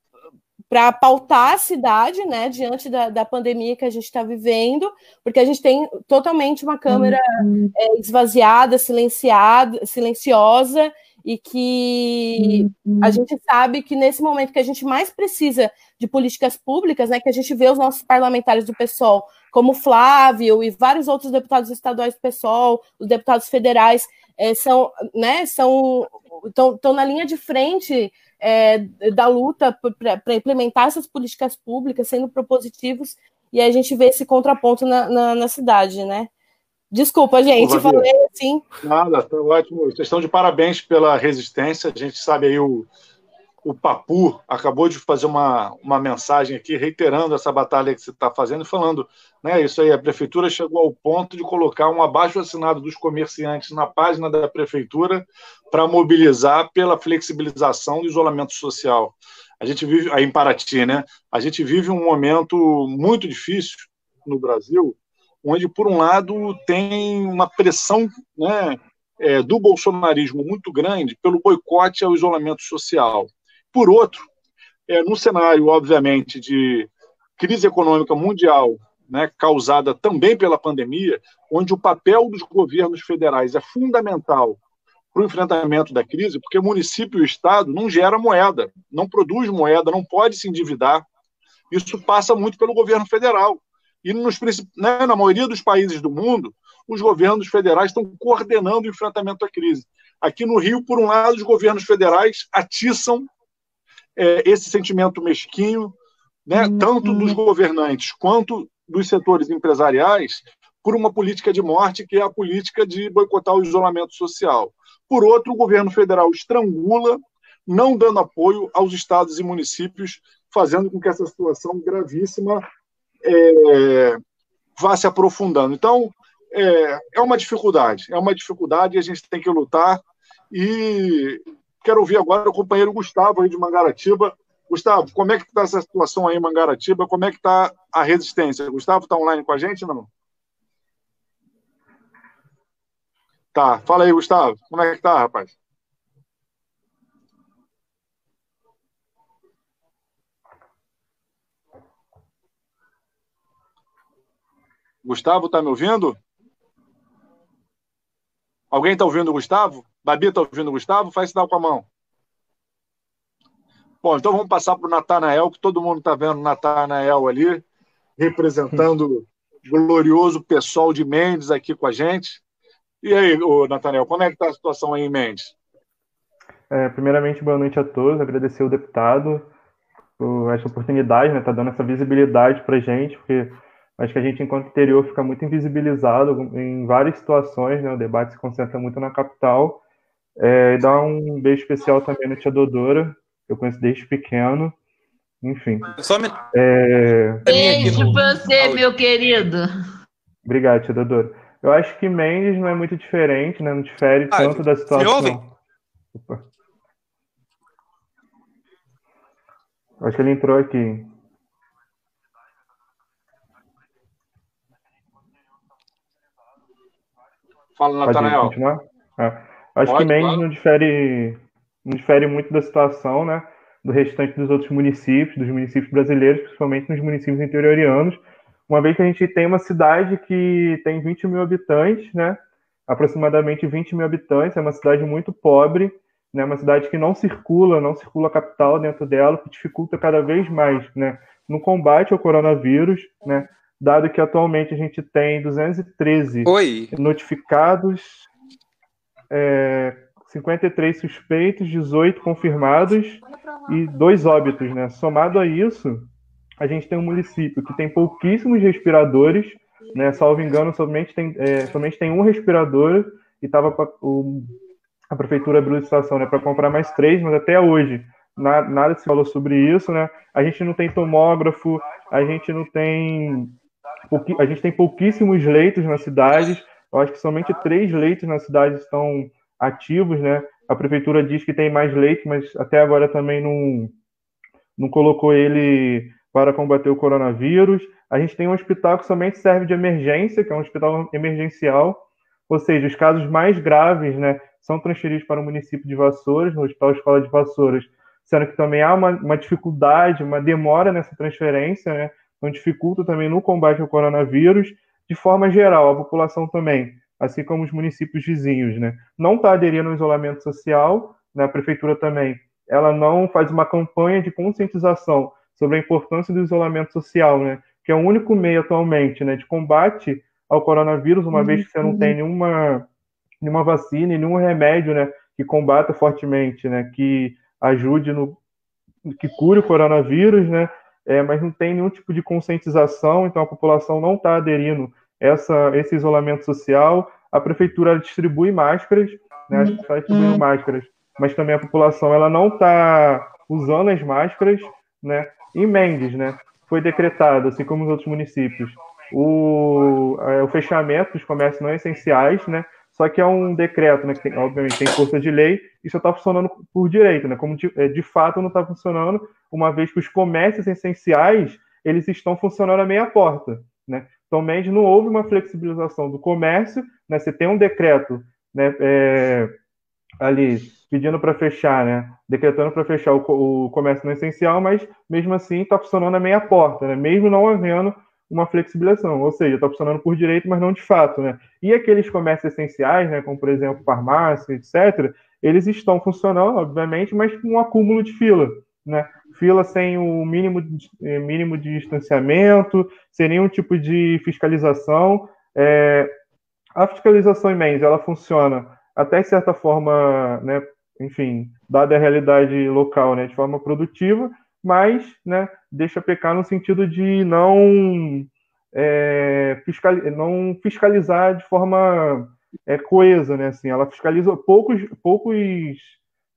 [SPEAKER 6] para pautar a cidade, né, diante da, da pandemia que a gente está vivendo, porque a gente tem totalmente uma Câmara uhum. é, esvaziada, silenciada, silenciosa, e que uhum. a gente sabe que nesse momento que a gente mais precisa de políticas públicas, né, que a gente vê os nossos parlamentares do PSOL, como Flávio e vários outros deputados estaduais do PSOL, os deputados federais, é, são, né, são, estão na linha de frente é, da luta para implementar essas políticas públicas, sendo propositivos, e a gente vê esse contraponto na, na, na cidade, né? Desculpa, gente, Pô, falei assim.
[SPEAKER 1] Nada, tá ótimo. Vocês estão de parabéns pela resistência. A gente sabe aí o, o Papu acabou de fazer uma, uma mensagem aqui reiterando essa batalha que você está fazendo e falando, né? Isso aí, a prefeitura chegou ao ponto de colocar um abaixo assinado dos comerciantes na página da prefeitura para mobilizar pela flexibilização do isolamento social. A gente vive aí em Paraty, né? A gente vive um momento muito difícil no Brasil, onde por um lado tem uma pressão, né? É, do bolsonarismo muito grande pelo boicote ao isolamento social. Por outro, é, no cenário, obviamente, de crise econômica mundial, né, causada também pela pandemia, onde o papel dos governos federais é fundamental para o enfrentamento da crise, porque município e Estado não gera moeda, não produz moeda, não pode se endividar. Isso passa muito pelo governo federal. E nos, né, na maioria dos países do mundo, os governos federais estão coordenando o enfrentamento da crise. Aqui no Rio, por um lado, os governos federais atiçam é, esse sentimento mesquinho, né, uhum. tanto dos governantes quanto dos setores empresariais, por uma política de morte, que é a política de boicotar o isolamento social. Por outro, o governo federal estrangula, não dando apoio aos estados e municípios, fazendo com que essa situação gravíssima é, vá se aprofundando. Então, é, é uma dificuldade, é uma dificuldade e a gente tem que lutar. E Quero ouvir agora o companheiro Gustavo aí de Mangaratiba. Gustavo, como é que está essa situação aí em Mangaratiba? Como é que está a resistência? Gustavo está online com a gente não? Tá, fala aí, Gustavo. Como é que tá, rapaz? Gustavo, está me ouvindo? Alguém está ouvindo o Gustavo? Babi está ouvindo o Gustavo? Faz sinal com a mão. Bom, então vamos passar para o Natanael, que todo mundo está vendo o Natanael ali, representando o glorioso pessoal de Mendes aqui com a gente. E aí, Natanael, como é que está a situação aí em Mendes?
[SPEAKER 7] É, primeiramente, boa noite a todos. Agradecer o deputado por essa oportunidade, né? Tá dando essa visibilidade para a gente, porque acho que a gente, enquanto interior, fica muito invisibilizado em várias situações, né? O debate se concentra muito na capital. É, e dar um beijo especial também na tia Dodora, eu conheço desde pequeno. Enfim.
[SPEAKER 4] Só me...
[SPEAKER 3] é... Beijo pra você, meu querido.
[SPEAKER 7] Obrigado, tia Dodora. Eu acho que Mendes não é muito diferente, né? Não difere ah, tanto da situação. Me Opa. Acho que ele entrou aqui.
[SPEAKER 1] Fala, Natanael.
[SPEAKER 7] É. Acho Pode, que Mendes não difere não difere muito da situação, né, do restante dos outros municípios, dos municípios brasileiros, principalmente nos municípios interiorianos, uma vez que a gente tem uma cidade que tem 20 mil habitantes, né, aproximadamente 20 mil habitantes, é uma cidade muito pobre, né, uma cidade que não circula, não circula capital dentro dela, que dificulta cada vez mais, né, no combate ao coronavírus, né, dado que atualmente a gente tem 213
[SPEAKER 4] Oi.
[SPEAKER 7] notificados, é, 53 suspeitos, 18 confirmados e dois óbitos, né? Somado a isso, a gente tem um município que tem pouquíssimos respiradores, né? Salvo engano, somente tem, é, somente tem um respirador e estava a prefeitura abriu licitação, né, para comprar mais três, mas até hoje na, nada se falou sobre isso, né? A gente não tem tomógrafo, a gente não tem a gente tem pouquíssimos leitos nas cidades. Eu acho que somente três leitos na cidade estão ativos, né? A prefeitura diz que tem mais leite, mas até agora também não, não colocou ele para combater o coronavírus. A gente tem um hospital que somente serve de emergência, que é um hospital emergencial, ou seja, os casos mais graves, né, são transferidos para o município de Vassouras, no Hospital Escola de Vassouras, sendo que também há uma, uma dificuldade, uma demora nessa transferência, né, então dificulta também no combate ao coronavírus. De forma geral, a população também assim como os municípios vizinhos, né? Não está aderindo ao isolamento social, né? A prefeitura também, ela não faz uma campanha de conscientização sobre a importância do isolamento social, né? Que é o único meio atualmente, né, de combate ao coronavírus, uma uhum. vez que você não tem nenhuma, nenhuma vacina, nenhum remédio, né, que combata fortemente, né, que ajude no que cure o coronavírus, né? É, mas não tem nenhum tipo de conscientização, então a população não está aderindo essa, esse isolamento social. A prefeitura distribui máscaras, né, está distribuindo uhum. máscaras, mas também a população ela não está usando as máscaras. Né? Em Mendes, né, foi decretado, assim como nos outros municípios, o, é, o fechamento dos comércios não essenciais, né? Só que é um decreto, né? Que tem, obviamente tem força de lei, e só está funcionando por direito, né? Como de, é, de fato não está funcionando, uma vez que os comércios essenciais eles estão funcionando a meia porta, né? Somente não houve uma flexibilização do comércio, né? Você tem um decreto, né? É, ali pedindo para fechar, né? Decretando para fechar o, o, comércio não essencial, mas mesmo assim está funcionando a meia porta, né? Mesmo não havendo uma flexibilização, ou seja, está funcionando por direito, mas não de fato, né? E aqueles comércios essenciais, né? Como por exemplo farmácia, etc. Eles estão funcionando, obviamente, mas com um acúmulo de fila, né? fila sem o mínimo, eh, mínimo de distanciamento, sem nenhum tipo de fiscalização. É, a fiscalização em Mendes, ela funciona até de certa forma, né, enfim, dada a realidade local, né, de forma produtiva, mas né, deixa pecar no sentido de não, é, fiscal, não fiscalizar de forma é, coesa, né, assim, ela fiscaliza poucos, poucos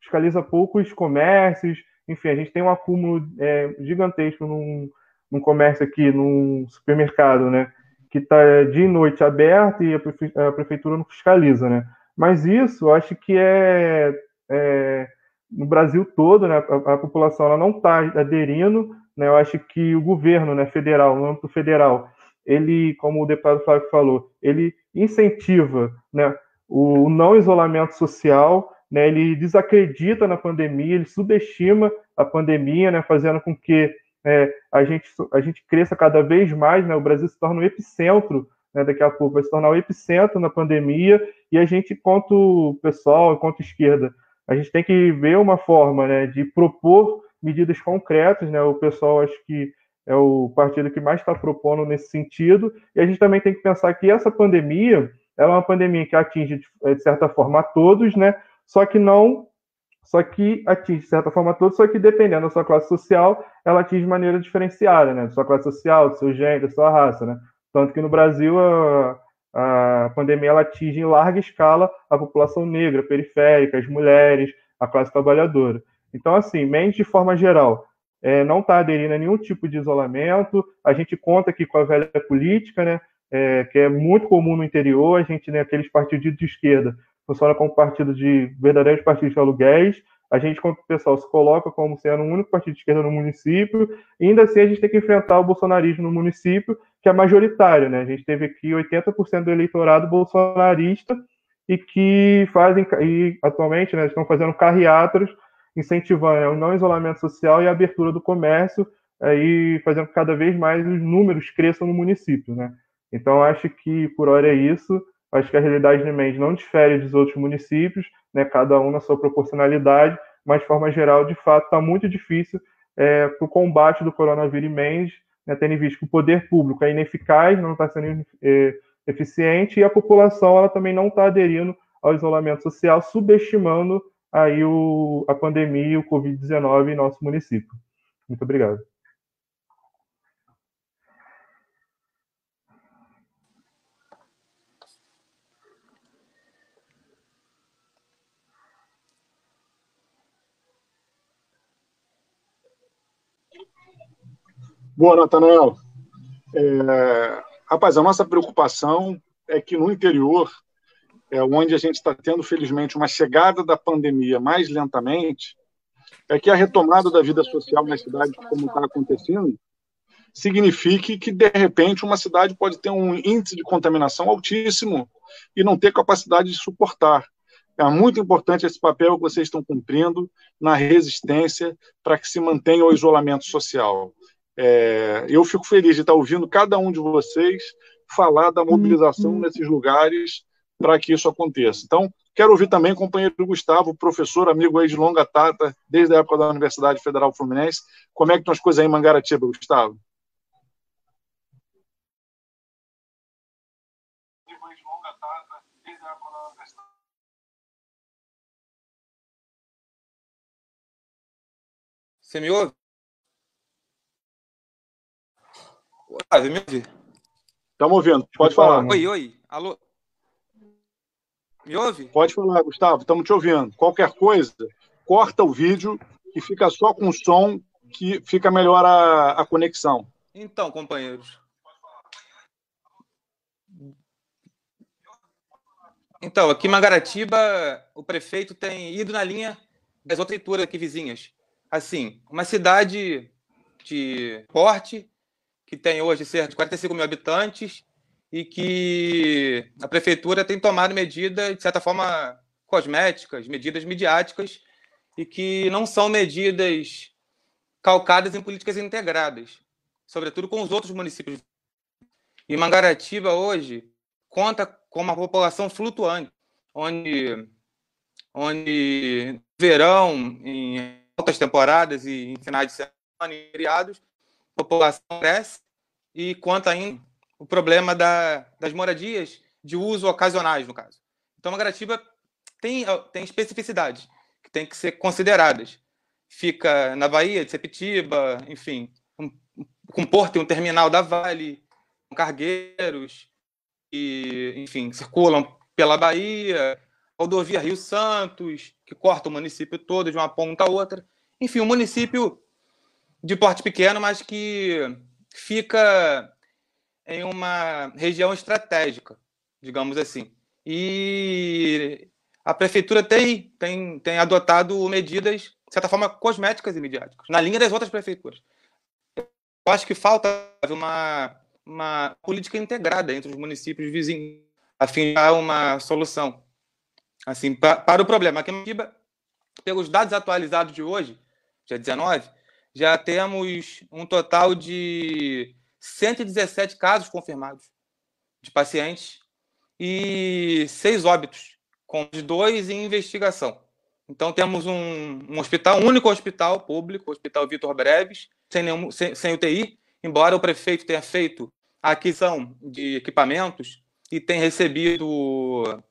[SPEAKER 7] fiscaliza poucos comércios, enfim, a gente tem um acúmulo é, gigantesco num, num, comércio aqui, num supermercado, né? Que está de noite aberto e a, prefe a, prefeitura não fiscaliza, né? Mas isso, eu acho que é, é no Brasil todo, né? A, a população ela não está aderindo, né? Eu acho que o governo, né? Federal, no âmbito federal, ele, como o deputado Flávio falou, ele incentiva, né? O, o não isolamento social né, ele desacredita na pandemia, ele subestima a pandemia, né, fazendo com que é, a, gente, a gente cresça cada vez mais, né? o Brasil se torna o epicentro, né? daqui a pouco vai se tornar o epicentro na pandemia, e a gente, enquanto pessoal, enquanto esquerda, a gente tem que ver uma forma né, de propor medidas concretas, né? o pessoal acho que é o partido que mais está propondo nesse sentido, e a gente também tem que pensar que essa pandemia, ela é uma pandemia que atinge, de certa forma, a todos, né? Só que não só que atinge, de certa forma, todos, só que dependendo da sua classe social, ela atinge de maneira diferenciada, né? Da sua classe social, do seu gênero, da sua raça, né? Tanto que no Brasil a, a pandemia ela atinge em larga escala a população negra, periférica, as mulheres, a classe trabalhadora. Então, assim, mente de forma geral, é, não está aderindo a nenhum tipo de isolamento. A gente conta aqui com a velha política, né? É, que é muito comum no interior. A gente, né, aqueles partidos de esquerda, funciona como partido de verdadeiros partidos de aluguéis. A gente, como pessoal, se coloca como sendo o único partido de esquerda no município, e ainda assim a gente tem que enfrentar o bolsonarismo no município, que é majoritário, né? A gente teve aqui 80% do eleitorado bolsonarista e que fazem, e atualmente, né, estão fazendo carreatas incentivando né, o não isolamento social e a abertura do comércio, aí fazendo cada vez mais os números cresçam no município, né? Então, acho que por hora é isso. Acho que a realidade de Mendes não difere dos outros municípios, né, cada um na sua proporcionalidade, mas de forma geral, de fato, está muito difícil é, para o combate do coronavírus em Mendes, né, tendo visto que o poder público é ineficaz, não está sendo é, eficiente, e a população ela também não está aderindo ao isolamento social, subestimando aí o, a pandemia e o Covid-19 em nosso município. Muito obrigado.
[SPEAKER 1] Boa, Natanael. É, rapaz, a nossa preocupação é que no interior, é, onde a gente está tendo, felizmente, uma chegada da pandemia mais lentamente, é que a retomada da vida social nas cidades, como está acontecendo, signifique que, de repente, uma cidade pode ter um índice de contaminação altíssimo e não ter capacidade de suportar. É muito importante esse papel que vocês estão cumprindo na resistência para que se mantenha o isolamento social. É, eu fico feliz de estar ouvindo cada um de vocês falar da mobilização uhum. nesses lugares para que isso aconteça. Então, quero ouvir também o companheiro Gustavo, professor, amigo aí de longa data, desde a época da Universidade Federal Fluminense. Como é que estão as coisas aí em Mangaratiba, Gustavo?
[SPEAKER 4] Você me ouve? Otávio, me ouve?
[SPEAKER 1] Estamos ouvindo, pode falar.
[SPEAKER 4] Oi, oi, alô? Me ouve?
[SPEAKER 1] Pode falar, Gustavo, estamos te ouvindo. Qualquer coisa, corta o vídeo e fica só com o som que fica melhor a, a conexão.
[SPEAKER 4] Então, companheiros. Então, aqui em Mangaratiba, o prefeito tem ido na linha das outras leituras aqui vizinhas. Assim, uma cidade de porte, que tem hoje cerca de 45 mil habitantes e que a prefeitura tem tomado medidas, de certa forma, cosméticas, medidas midiáticas, e que não são medidas calcadas em políticas integradas, sobretudo com os outros municípios. E Mangaratiba, hoje, conta com uma população flutuante, onde, onde verão, em altas temporadas e em finais de semana e feriados, a população cresce e quanto ainda o problema da, das moradias de uso ocasionais, no caso. Então, a Mangaratiba tem, tem especificidades que têm que ser consideradas. Fica na Bahia de Sepitiba, enfim, um, porto e um terminal da Vale, com cargueiros, e, enfim, circulam pela Bahia, rodovia Rio Santos, que corta o município todo de uma ponta a outra. Enfim, um município de porte pequeno, mas que fica em uma região estratégica, digamos assim. E a prefeitura tem, tem, tem adotado medidas, de certa forma, cosméticas e midiáticas, na linha das outras prefeituras. Eu acho que falta uma, uma política integrada entre os municípios vizinhos, a fim de dar uma solução assim, pra, para o problema. Aqui em Matiba, pelos dados atualizados de hoje, dia 19, já temos um total de 117 casos confirmados de pacientes e seis óbitos, com dois em investigação. Então, temos um, um hospital, um único hospital público, o Hospital Vitor Breves, sem, nenhum, sem, sem UTI, embora o prefeito tenha feito a aquisição de equipamentos e tenha recebido,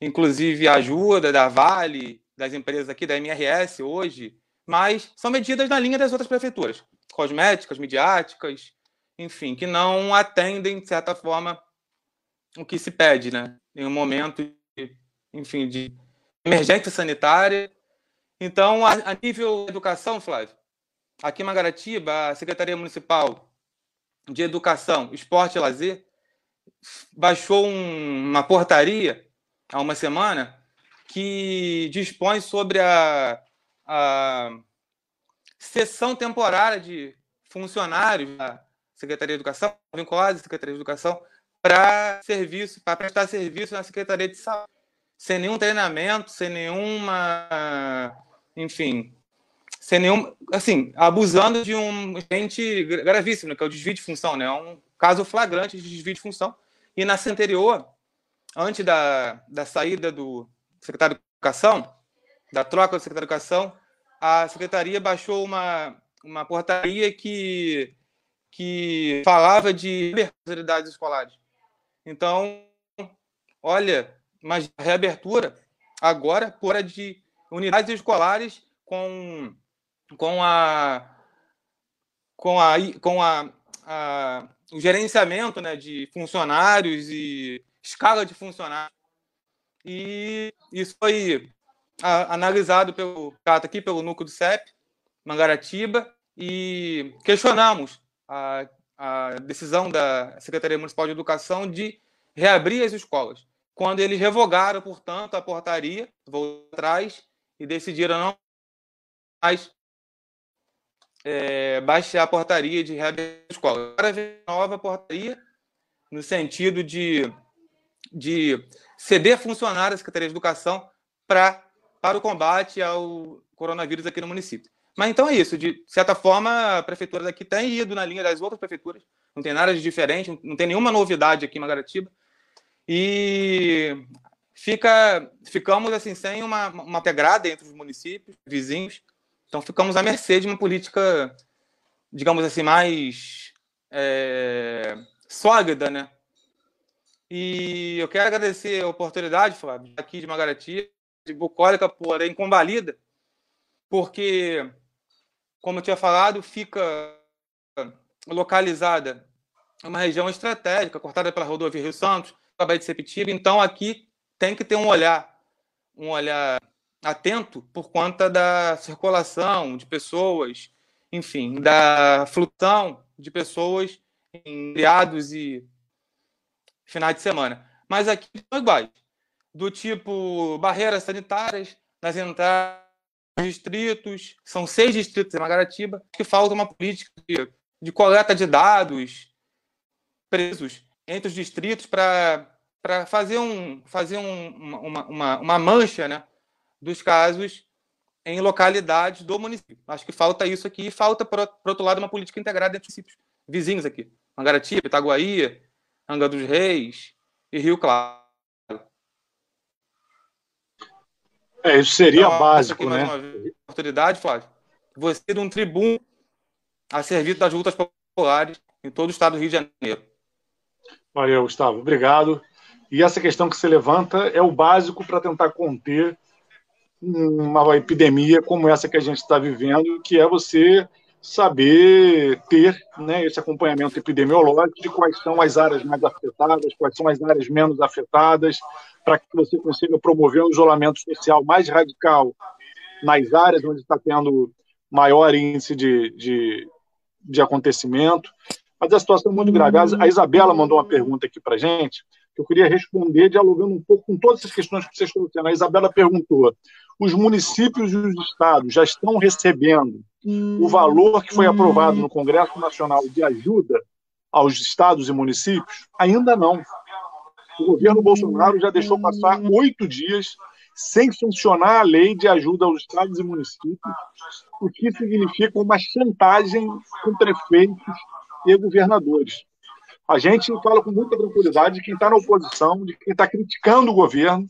[SPEAKER 4] inclusive, ajuda da Vale, das empresas aqui, da MRS hoje, mas são medidas na linha das outras prefeituras, cosméticas, midiáticas, enfim, que não atendem, de certa forma, o que se pede, né? Em um momento, de, enfim, de emergência sanitária. Então, a, a nível educação, Flávio, aqui em Magaratiba, a Secretaria Municipal de Educação, Esporte e Lazer baixou um, uma portaria há uma semana que dispõe sobre a, a sessão temporária de funcionários da Secretaria de Educação, vinculados à Secretaria de Educação, para serviço, para prestar serviço na Secretaria de Saúde, sem nenhum treinamento, sem nenhuma, enfim, sem nenhum, assim, abusando de um gente gravíssimo, né, que é o desvio de função, né? É um caso flagrante de desvio de função. E na anterior, antes da, da saída do secretário de Educação, da troca do secretário de Educação, a secretaria baixou uma, uma portaria que, que falava de responsabilidades escolares. Então, olha, mas reabertura agora por de unidades escolares com, com a com a com a, a o gerenciamento né, de funcionários e escala de funcionários. E isso foi analisado pelo Cata aqui, pelo núcleo do CEP, Mangaratiba, e questionamos a, a decisão da Secretaria Municipal de Educação de reabrir as escolas. Quando eles revogaram, portanto, a portaria, voltaram atrás e decidiram não mais é, baixar a portaria de reabrir a escola. Agora vem nova portaria no sentido de, de ceder funcionários da Secretaria de Educação pra, para o combate ao coronavírus aqui no município. Mas então é isso. De certa forma, a prefeitura daqui tem ido na linha das outras prefeituras. Não tem nada de diferente, não tem nenhuma novidade aqui em Magaratiba. E fica, ficamos assim sem uma, uma integrada entre os municípios vizinhos. Então ficamos à mercê de uma política, digamos assim, mais é, sólida, né? E eu quero agradecer a oportunidade, Flávio, aqui de Magaratiba, bucólica, porém convalida, porque como eu tinha falado, fica localizada uma região estratégica, cortada pela rodovia Rio Santos, Baía de Sepetiba. Então, aqui tem que ter um olhar, um olhar atento por conta da circulação de pessoas, enfim, da flutuação de pessoas em feriados e finais de semana. Mas aqui são iguais, do tipo barreiras sanitárias nas entradas distritos, são seis distritos em Magaratiba, que falta uma política de, de coleta de dados presos entre os distritos para fazer, um, fazer um, uma, uma, uma mancha né, dos casos em localidades do município. Acho que falta isso aqui e falta, por, por outro lado, uma política integrada entre os municípios vizinhos aqui. Mangaratiba, Itaguaí, Anga dos Reis e Rio Claro.
[SPEAKER 1] É, isso seria então, básico, né?
[SPEAKER 4] oportunidade, Flávio. Você de um tribuno a serviço das lutas populares em todo o estado do Rio de Janeiro.
[SPEAKER 1] Valeu, Gustavo. Obrigado. E essa questão que você levanta é o básico para tentar conter uma epidemia como essa que a gente está vivendo, que é você saber ter né, esse acompanhamento epidemiológico de quais são as áreas mais afetadas, quais são as áreas menos afetadas, para que você consiga promover um isolamento social mais radical nas áreas onde está tendo maior índice de, de, de acontecimento. Mas a situação é muito grave. A Isabela mandou uma pergunta aqui para a gente, que eu queria responder dialogando um pouco com todas essas questões que vocês estão tendo. A Isabela perguntou: os municípios e os estados já estão recebendo o valor que foi aprovado no Congresso Nacional de ajuda aos estados e municípios? Ainda não. O governo Bolsonaro já deixou passar oito dias sem funcionar a lei de ajuda aos estados e municípios, o que significa uma chantagem com prefeitos e governadores. A gente fala com muita tranquilidade de quem está na oposição, de quem está criticando o governo,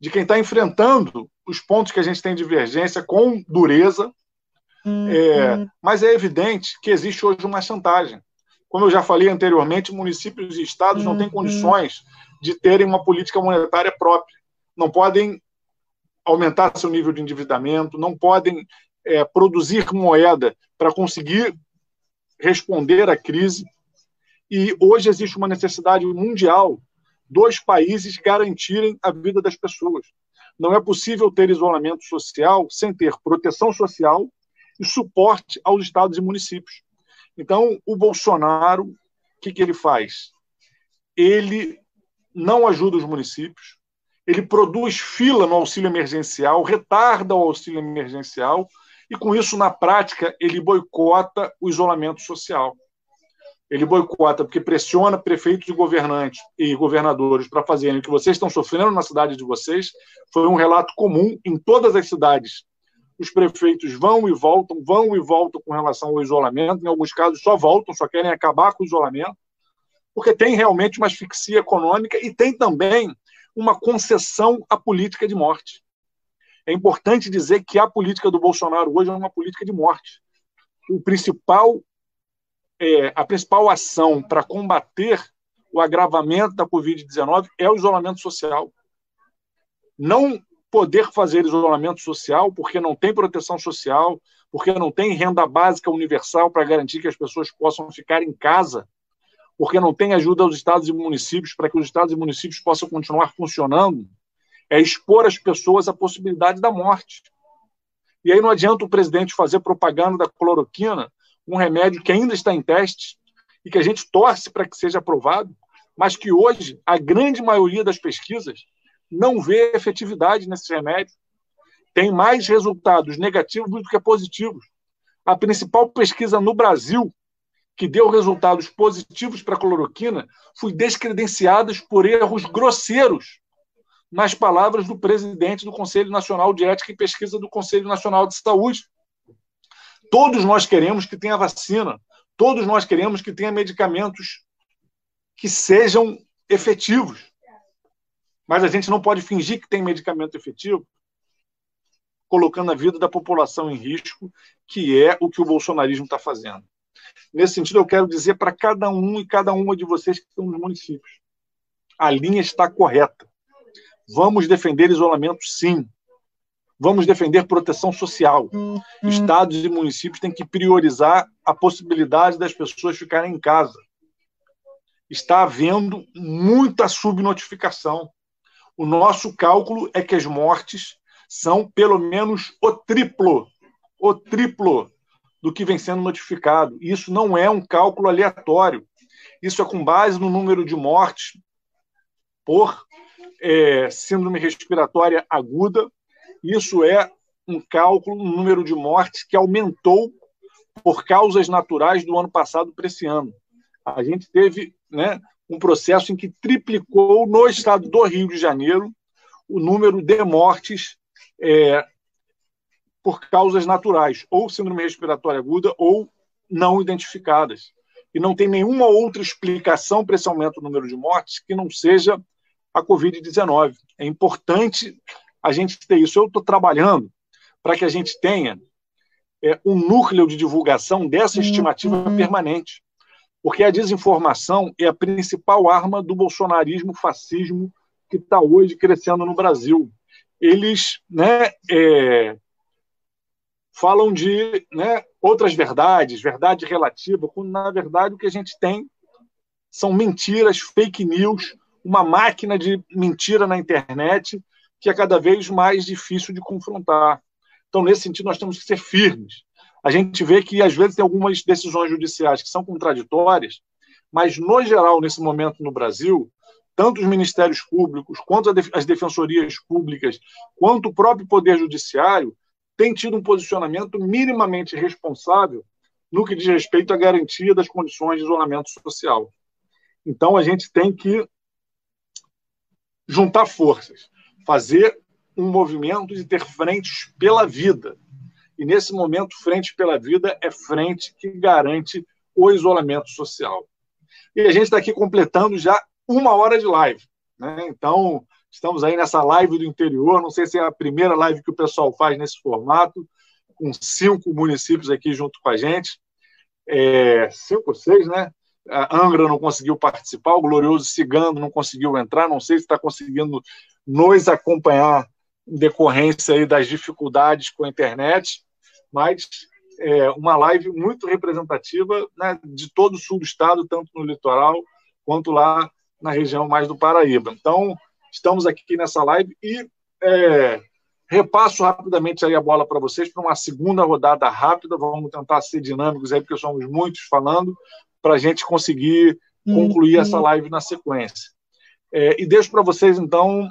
[SPEAKER 1] de quem está enfrentando os pontos que a gente tem divergência com dureza, é, mas é evidente que existe hoje uma chantagem. Como eu já falei anteriormente, municípios e estados não têm condições de terem uma política monetária própria. Não podem aumentar seu nível de endividamento, não podem é, produzir moeda para conseguir responder à crise. E hoje existe uma necessidade mundial dos países garantirem a vida das pessoas. Não é possível ter isolamento social sem ter proteção social e suporte aos estados e municípios. Então, o Bolsonaro, o que, que ele faz? Ele não ajuda os municípios, ele produz fila no auxílio emergencial, retarda o auxílio emergencial, e com isso, na prática, ele boicota o isolamento social. Ele boicota porque pressiona prefeitos e governantes e governadores para fazerem o que vocês estão sofrendo na cidade de vocês. Foi um relato comum em todas as cidades. Os prefeitos vão e voltam, vão e voltam com relação ao isolamento. Em alguns casos, só voltam, só querem acabar com o isolamento, porque tem realmente uma asfixia econômica e tem também uma concessão à política de morte. É importante dizer que a política do Bolsonaro hoje é uma política de morte. O principal, é, a principal ação para combater o agravamento da Covid-19 é o isolamento social. Não poder fazer isolamento social porque não tem proteção social, porque não tem renda básica universal para garantir que as pessoas possam ficar em casa, porque não tem ajuda aos estados e municípios para que os estados e municípios possam continuar funcionando, é expor as pessoas à possibilidade da morte. E aí não adianta o presidente fazer propaganda da cloroquina, um remédio que ainda está em teste e que a gente torce para que seja aprovado, mas que hoje a grande maioria das pesquisas não vê efetividade nesse remédio. Tem mais resultados negativos do que positivos. A principal pesquisa no Brasil que deu resultados positivos para a cloroquina foi descredenciada por erros grosseiros nas palavras do presidente do Conselho Nacional de Ética e Pesquisa do Conselho Nacional de Saúde. Todos nós queremos que tenha vacina, todos nós queremos que tenha medicamentos que sejam efetivos. Mas a gente não pode fingir que tem medicamento efetivo, colocando a vida da população em risco, que é o que o bolsonarismo está fazendo. Nesse sentido, eu quero dizer para cada um e cada uma de vocês que estão nos municípios: a linha está correta. Vamos defender isolamento, sim. Vamos defender proteção social. Estados e municípios têm que priorizar a possibilidade das pessoas ficarem em casa. Está havendo muita subnotificação. O nosso cálculo é que as mortes são pelo menos o triplo, o triplo do que vem sendo notificado. Isso não é um cálculo aleatório. Isso é com base no número de mortes por é, síndrome respiratória aguda. Isso é um cálculo no número de mortes que aumentou por causas naturais do ano passado para esse ano. A gente teve né, um processo em que triplicou no estado do Rio de Janeiro o número de mortes é, por causas naturais, ou síndrome respiratória aguda, ou não identificadas. E não tem nenhuma outra explicação para esse aumento do número de mortes que não seja a Covid-19. É importante a gente ter isso. Eu estou trabalhando para que a gente tenha é, um núcleo de divulgação dessa estimativa uhum. permanente. Porque a desinformação é a principal arma do bolsonarismo, fascismo que está hoje crescendo no Brasil. Eles né, é, falam de né, outras verdades, verdade relativa, quando na verdade o que a gente tem são mentiras, fake news, uma máquina de mentira na internet que é cada vez mais difícil de confrontar. Então, nesse sentido, nós temos que ser firmes. A gente vê que, às vezes, tem algumas decisões judiciais que são contraditórias, mas, no geral, nesse momento no Brasil, tanto os ministérios públicos, quanto as defensorias públicas, quanto o próprio Poder Judiciário, tem tido um posicionamento minimamente responsável no que diz respeito à garantia das condições de isolamento social. Então, a gente tem que juntar forças, fazer um movimento de ter frentes pela vida. E nesse momento, frente pela vida é frente que garante o isolamento social. E a gente está aqui completando já uma hora de live. Né? Então, estamos aí nessa live do interior. Não sei se é a primeira live que o pessoal faz nesse formato, com cinco municípios aqui junto com a gente. É, cinco ou seis, né? A Angra não conseguiu participar, o Glorioso Cigano não conseguiu entrar, não sei se está conseguindo nos acompanhar em decorrência aí das dificuldades com a internet, mas é uma live muito representativa né, de todo o sul do estado, tanto no litoral quanto lá na região mais do Paraíba. Então, estamos aqui nessa live e é, repasso rapidamente aí a bola para vocês para uma segunda rodada rápida. Vamos tentar ser dinâmicos aí, porque somos muitos falando, para a gente conseguir concluir uhum. essa live na sequência. É, e deixo para vocês, então,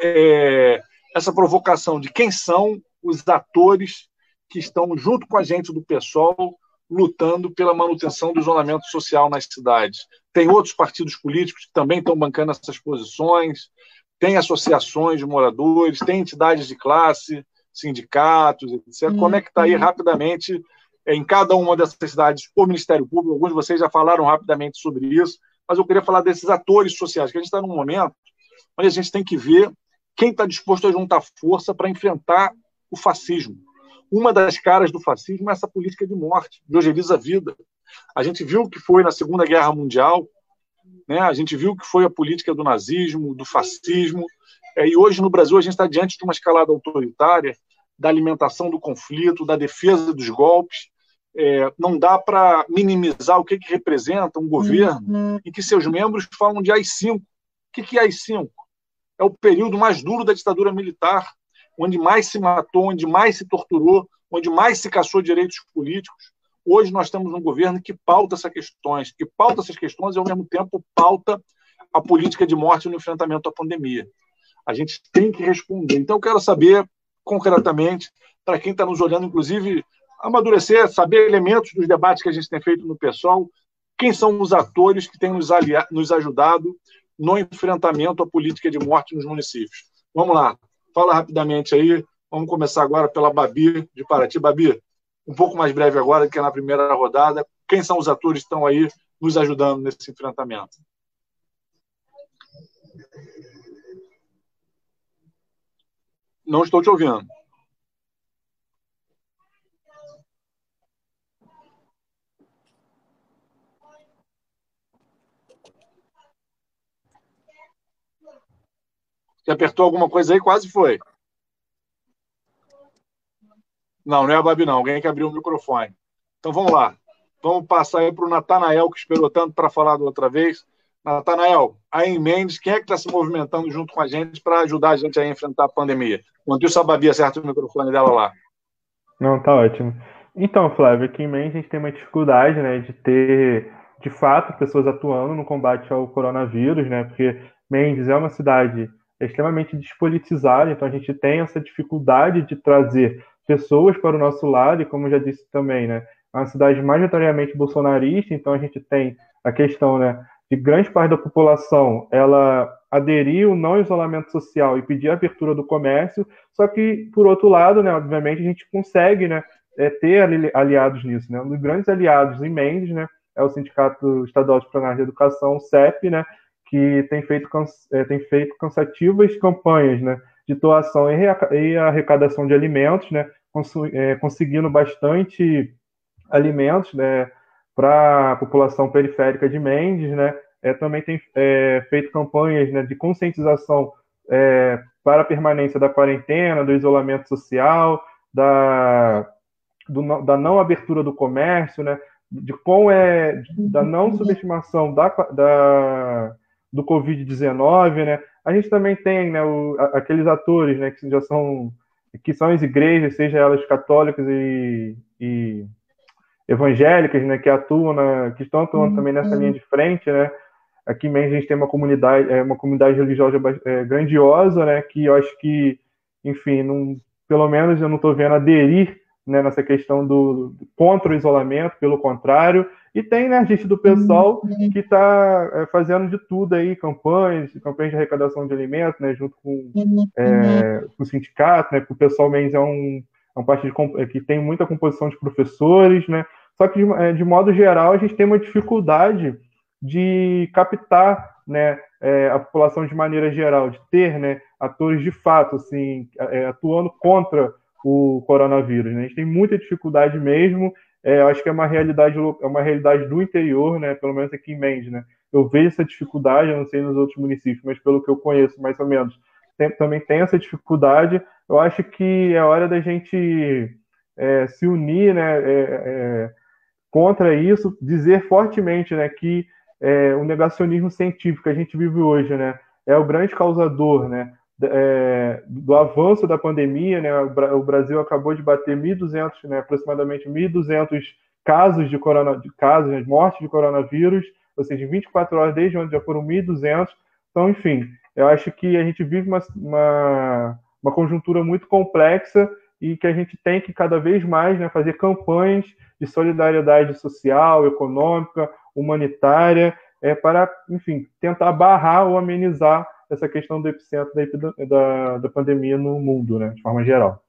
[SPEAKER 1] é, essa provocação de quem são os atores que estão junto com a gente do PSOL lutando pela manutenção do isolamento social nas cidades. Tem outros partidos políticos que também estão bancando essas posições, tem associações de moradores, tem entidades de classe, sindicatos, etc. Como é que está aí uhum. rapidamente em cada uma dessas cidades o Ministério Público? Alguns de vocês já falaram rapidamente sobre isso, mas eu queria falar desses atores sociais, que a gente está num momento onde a gente tem que ver quem está disposto a juntar força para enfrentar o fascismo. Uma das caras do fascismo é essa política de morte, de ojeriza a vida. A gente viu o que foi na Segunda Guerra Mundial, né? a gente viu o que foi a política do nazismo, do fascismo, é, e hoje no Brasil a gente está diante de uma escalada autoritária da alimentação do conflito, da defesa dos golpes. É, não dá para minimizar o que, que representa um governo uhum. em que seus membros falam de AI-5. O que, que é AI-5? É o período mais duro da ditadura militar, onde mais se matou, onde mais se torturou, onde mais se caçou direitos políticos. Hoje nós temos um governo que pauta essas questões, que pauta essas questões e, ao mesmo tempo, pauta a política de morte no enfrentamento à pandemia. A gente tem que responder. Então, eu quero saber, concretamente, para quem está nos olhando, inclusive, amadurecer, saber elementos dos debates que a gente tem feito no pessoal, quem são os atores que têm nos, aliado, nos ajudado no enfrentamento à política de morte nos municípios. Vamos lá, fala rapidamente aí. Vamos começar agora pela Babi de Paraty. Babi, um pouco mais breve agora que na primeira rodada. Quem são os atores que estão aí nos ajudando nesse enfrentamento? Não estou te ouvindo. Você apertou alguma coisa aí? Quase foi. Não, não é a Babi, não. Alguém que abriu o microfone. Então vamos lá. Vamos passar aí para o Natanael, que esperou tanto para falar da outra vez. Natanael, aí em Mendes, quem é que está se movimentando junto com a gente para ajudar a gente a enfrentar a pandemia? Enquanto isso, a Babi acerta o microfone dela lá.
[SPEAKER 7] Não, tá ótimo. Então, Flávio, aqui em Mendes a gente tem uma dificuldade né, de ter, de fato, pessoas atuando no combate ao coronavírus, né? Porque Mendes é uma cidade é extremamente despolitizada, então a gente tem essa dificuldade de trazer pessoas para o nosso lado, e como já disse também, né, é uma cidade majoritariamente bolsonarista, então a gente tem a questão né, de grande parte da população ela aderir ao não isolamento social e pedir a abertura do comércio, só que, por outro lado, né, obviamente, a gente consegue né, é, ter aliados nisso. Né? Um dos grandes aliados em Mendes né, é o Sindicato Estadual de Plenário de Educação, o CEP, né, que tem feito, é, tem feito cansativas campanhas né, de doação e arrecadação de alimentos, né, é, conseguindo bastante alimentos né, para a população periférica de Mendes. Né, é, também tem é, feito campanhas né, de conscientização é, para a permanência da quarentena, do isolamento social, da, do, da não abertura do comércio, né, de é da não subestimação da, da do Covid-19, né? A gente também tem né, o, aqueles atores né, que já são que são as igrejas, seja elas católicas e, e evangélicas, né, que atuam, na, que estão atuando uhum. também nessa linha de frente, né? Aqui mesmo a gente tem uma comunidade, é, uma comunidade religiosa é, grandiosa, né? Que eu acho que, enfim, não, pelo menos eu não estou vendo aderir né, nessa questão do, do contra o isolamento, pelo contrário, E tem né, a gente do pessoal que está é, fazendo de tudo aí, campanhas, campanhas de arrecadação de alimentos, né, junto com, é, com o sindicato, né, porque o pessoal Mendes é um, é um partido que tem muita composição de professores, né, só que de, é, de modo geral a gente tem uma dificuldade de captar né, é, a população de maneira geral, de ter né, atores de fato assim, é, atuando contra o coronavírus. Né? A gente tem muita dificuldade mesmo. É, acho que é uma realidade, é uma realidade do interior, né? pelo menos aqui em Mendes. Né? Eu vejo essa dificuldade, eu não sei nos outros municípios, mas pelo que eu conheço, mais ou menos, tem, também tem essa dificuldade. Eu acho que é hora da gente é, se unir né, é, é, contra isso, dizer fortemente né, que é, o negacionismo científico que a gente vive hoje, né, é o grande causador, né, é, do avanço da pandemia, né, o Brasil acabou de bater 1.200, né, aproximadamente 1.200 casos de, corona, de casos, né, de morte de coronavírus, ou seja, em 24 horas desde onde já foram 1.200. Então, enfim, eu acho que a gente vive uma, uma, uma conjuntura muito complexa e que a gente tem que cada vez mais né, fazer campanhas de solidariedade social, econômica, humanitária, é, para, enfim, tentar barrar ou amenizar essa questão do epicentro da, da, da pandemia no mundo, né, de forma geral.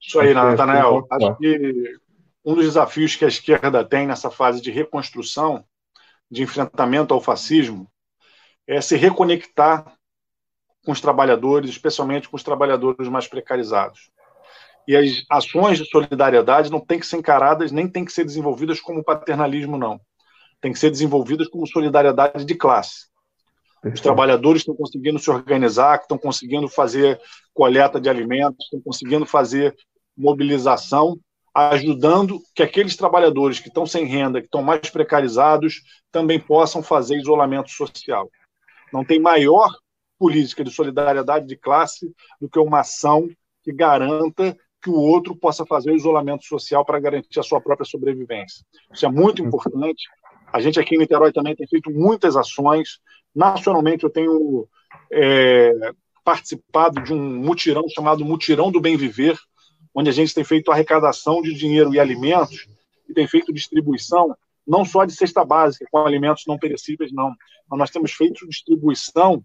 [SPEAKER 1] Isso aí, Natanael. Acho que um dos desafios que a esquerda tem nessa fase de reconstrução, de enfrentamento ao fascismo, é se reconectar com os trabalhadores, especialmente com os trabalhadores mais precarizados. E as ações de solidariedade não têm que ser encaradas, nem têm que ser desenvolvidas como paternalismo, não têm que ser desenvolvidas como solidariedade de classe. Os trabalhadores estão conseguindo se organizar, estão conseguindo fazer coleta de alimentos, estão conseguindo fazer mobilização, ajudando que aqueles trabalhadores que estão sem renda, que estão mais precarizados, também possam fazer isolamento social. Não tem maior política de solidariedade de classe do que uma ação que garanta que o outro possa fazer o isolamento social para garantir a sua própria sobrevivência. Isso é muito importante a gente aqui em Niterói também tem feito muitas ações. Nacionalmente, eu tenho é, participado de um mutirão chamado Mutirão do Bem Viver, onde a gente tem feito arrecadação de dinheiro e alimentos e tem feito distribuição não só de cesta básica com alimentos não perecíveis, não. Nós temos feito distribuição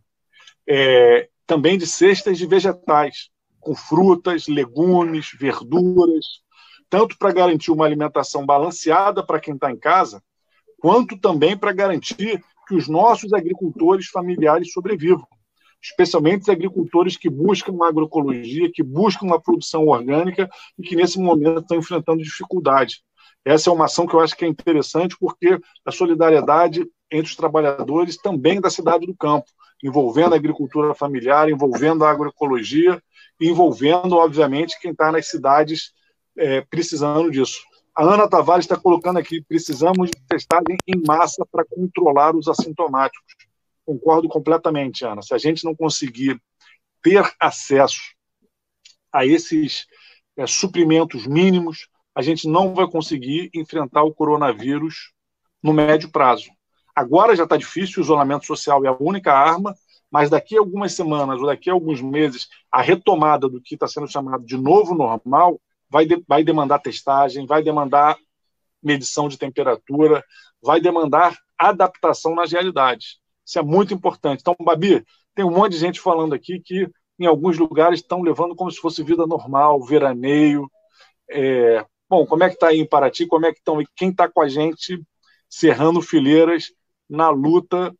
[SPEAKER 1] é, também de cestas de vegetais, com frutas, legumes, verduras, tanto para garantir uma alimentação balanceada para quem está em casa, quanto também para garantir que os nossos agricultores familiares sobrevivam, especialmente os agricultores que buscam uma agroecologia, que buscam uma produção orgânica e que nesse momento estão enfrentando dificuldade. Essa é uma ação que eu acho que é interessante porque a solidariedade entre os trabalhadores também da cidade do campo, envolvendo a agricultura familiar, envolvendo a agroecologia envolvendo, obviamente, quem está nas cidades é, precisando disso. A Ana Tavares está colocando aqui: precisamos de testagem em massa para controlar os assintomáticos. Concordo completamente, Ana. Se a gente não conseguir ter acesso a esses é, suprimentos mínimos, a gente não vai conseguir enfrentar o coronavírus no médio prazo. Agora já está difícil, o isolamento social é a única arma, mas daqui a algumas semanas ou daqui a alguns meses, a retomada do que está sendo chamado de novo normal vai, de, vai demandar testagem, vai demandar medição de temperatura, vai demandar adaptação nas realidades. Isso é muito importante. Então, Babi, tem um monte de gente falando aqui que em alguns lugares estão levando como se fosse vida normal, veraneio. É... Bom, como é que está aí em Paraty? Como é que estão? Quem está com a gente serrando fileiras na luta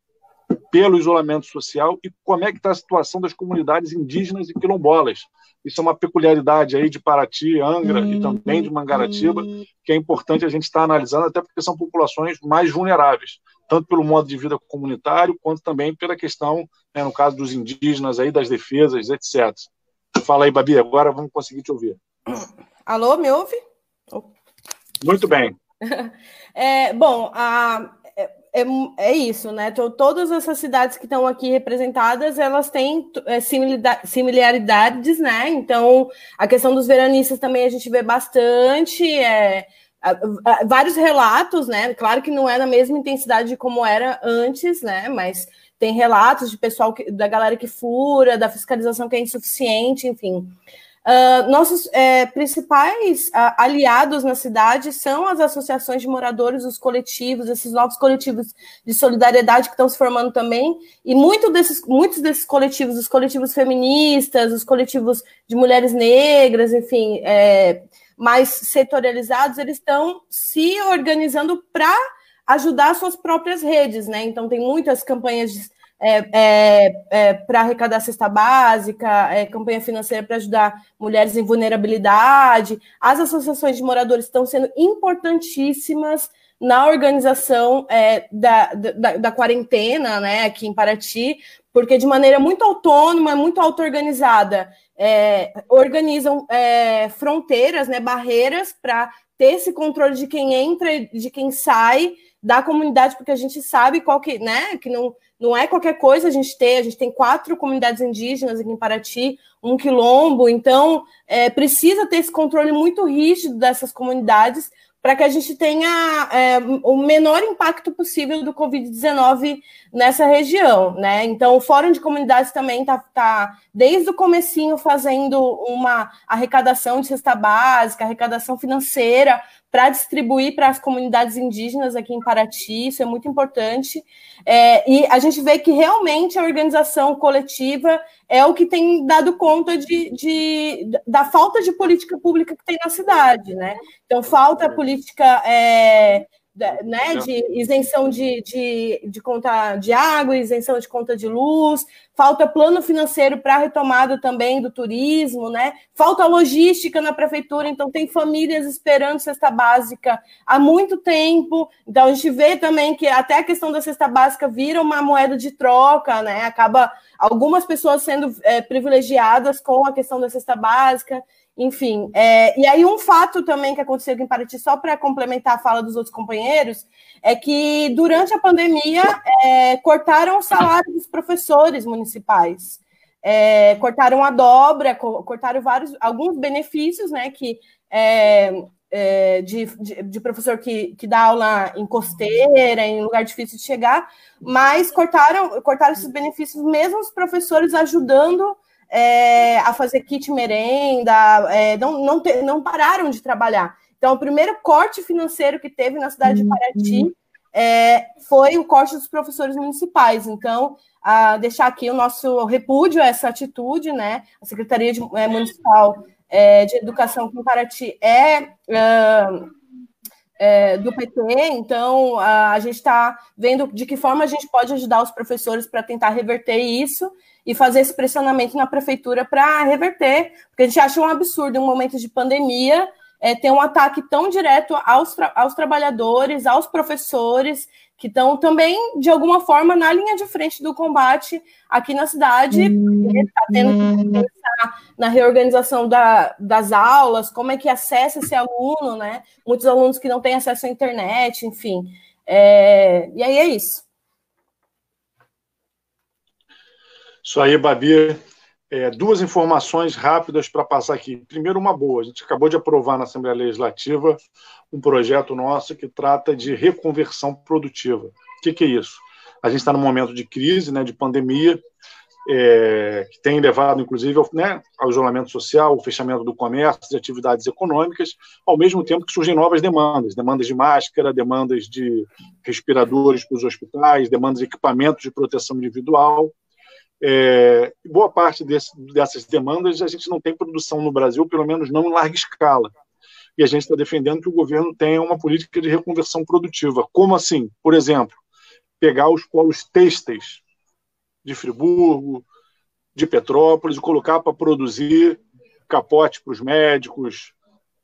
[SPEAKER 1] pelo isolamento social e como é que está a situação das comunidades indígenas e quilombolas? Isso é uma peculiaridade aí de Paraty, Angra e também de Mangaratiba, que é importante a gente estar analisando, até porque são populações mais vulneráveis, tanto pelo modo de vida comunitário, quanto também pela questão, né, no caso dos indígenas, aí, das defesas, etc. Fala aí, Babi, agora vamos conseguir te ouvir.
[SPEAKER 6] Alô, me ouve?
[SPEAKER 1] Muito bem.
[SPEAKER 6] É, bom, a, é, é isso, né? Então, todas essas cidades que estão aqui representadas, elas têm é, similaridades, né? Então, a questão dos veranistas também a gente vê bastante, é, vários relatos, né? Claro que não é na mesma intensidade como era antes, né? Mas tem relatos de pessoal que, da galera que fura, da fiscalização que é insuficiente, enfim. Uh, nossos é, principais uh, aliados na cidade são as associações de moradores, os coletivos, esses novos coletivos de solidariedade que estão se formando também, e muito desses, muitos desses coletivos, os coletivos feministas, os coletivos de mulheres negras, enfim, é, mais setorializados, eles estão se organizando para ajudar suas próprias redes, né? Então tem muitas campanhas de é, é, é, para arrecadar cesta básica, é, campanha financeira para ajudar mulheres em vulnerabilidade. As associações de moradores estão sendo importantíssimas na organização é, da, da, da, quarentena né, aqui em Paraty, porque de maneira muito autônoma, muito auto-organizada, é, organizam fronteiras, né, barreiras para ter esse controle de quem entra e de quem sai da comunidade, porque a gente sabe qual que, né, que não não é qualquer coisa a gente ter, a gente tem quatro comunidades indígenas aqui em Paraty, um quilombo, então é, precisa ter esse controle muito rígido dessas comunidades para que a gente tenha é, o menor impacto possível do Covid-19 nessa região, né? Então, o Fórum de Comunidades também está, tá, desde o comecinho, fazendo uma arrecadação de cesta básica, arrecadação financeira, para distribuir para as comunidades indígenas aqui em Paraty, isso é muito importante. É, e a gente vê que realmente a organização coletiva é o que tem dado conta de, de da falta de política pública que tem na cidade, né? Então, falta política é, né, de isenção de, de, de conta de água, isenção de conta de luz, falta plano financeiro para retomada também do turismo, né? Falta logística na prefeitura, então tem famílias esperando cesta básica há muito tempo. Então a gente vê também que até a questão da cesta básica vira uma moeda de troca, né? Acaba algumas pessoas sendo é, privilegiadas com a questão da cesta básica. Enfim, é, e aí um fato também que aconteceu aqui em Paraty, só para complementar a fala dos outros companheiros, é que durante a pandemia é, cortaram o salário dos professores municipais, é, cortaram a dobra, cortaram vários, alguns benefícios, né, que é, é, de, de, de, professor que, que dá aula em costeira, em lugar difícil de chegar, mas cortaram, cortaram esses benefícios, mesmo os professores ajudando é, a fazer kit merenda, é, não, não, te, não pararam de trabalhar. Então, o primeiro corte financeiro que teve na cidade de Paraty uhum. é, foi o corte dos professores municipais. Então, a deixar aqui o nosso repúdio a essa atitude, né? A Secretaria de, é, Municipal é, de Educação aqui em Paraty é, é do PT, então a, a gente está vendo de que forma a gente pode ajudar os professores para tentar reverter isso e fazer esse pressionamento na prefeitura para reverter, porque a gente acha um absurdo em um momento de pandemia é, ter um ataque tão direto aos, tra aos trabalhadores, aos professores, que estão também, de alguma forma, na linha de frente do combate aqui na cidade, está tendo que uhum. pensar na reorganização da, das aulas, como é que acessa esse aluno, né? Muitos alunos que não têm acesso à internet, enfim. É, e aí é isso.
[SPEAKER 1] Isso aí, Babi. É, duas informações rápidas para passar aqui. Primeiro, uma boa. A gente acabou de aprovar na Assembleia Legislativa um projeto nosso que trata de reconversão produtiva. O que, que é isso? A gente está num momento de crise, né, de pandemia, é, que tem levado, inclusive, ao, né, ao isolamento social, ao fechamento do comércio, de atividades econômicas, ao mesmo tempo que surgem novas demandas, demandas de máscara, demandas de respiradores para os hospitais, demandas de equipamentos de proteção individual. É, boa parte desse, dessas demandas a gente não tem produção no Brasil, pelo menos não em larga escala. E a gente está defendendo que o governo tenha uma política de reconversão produtiva. Como assim? Por exemplo, pegar os polos têxteis de Friburgo, de Petrópolis e colocar para produzir capote para os médicos,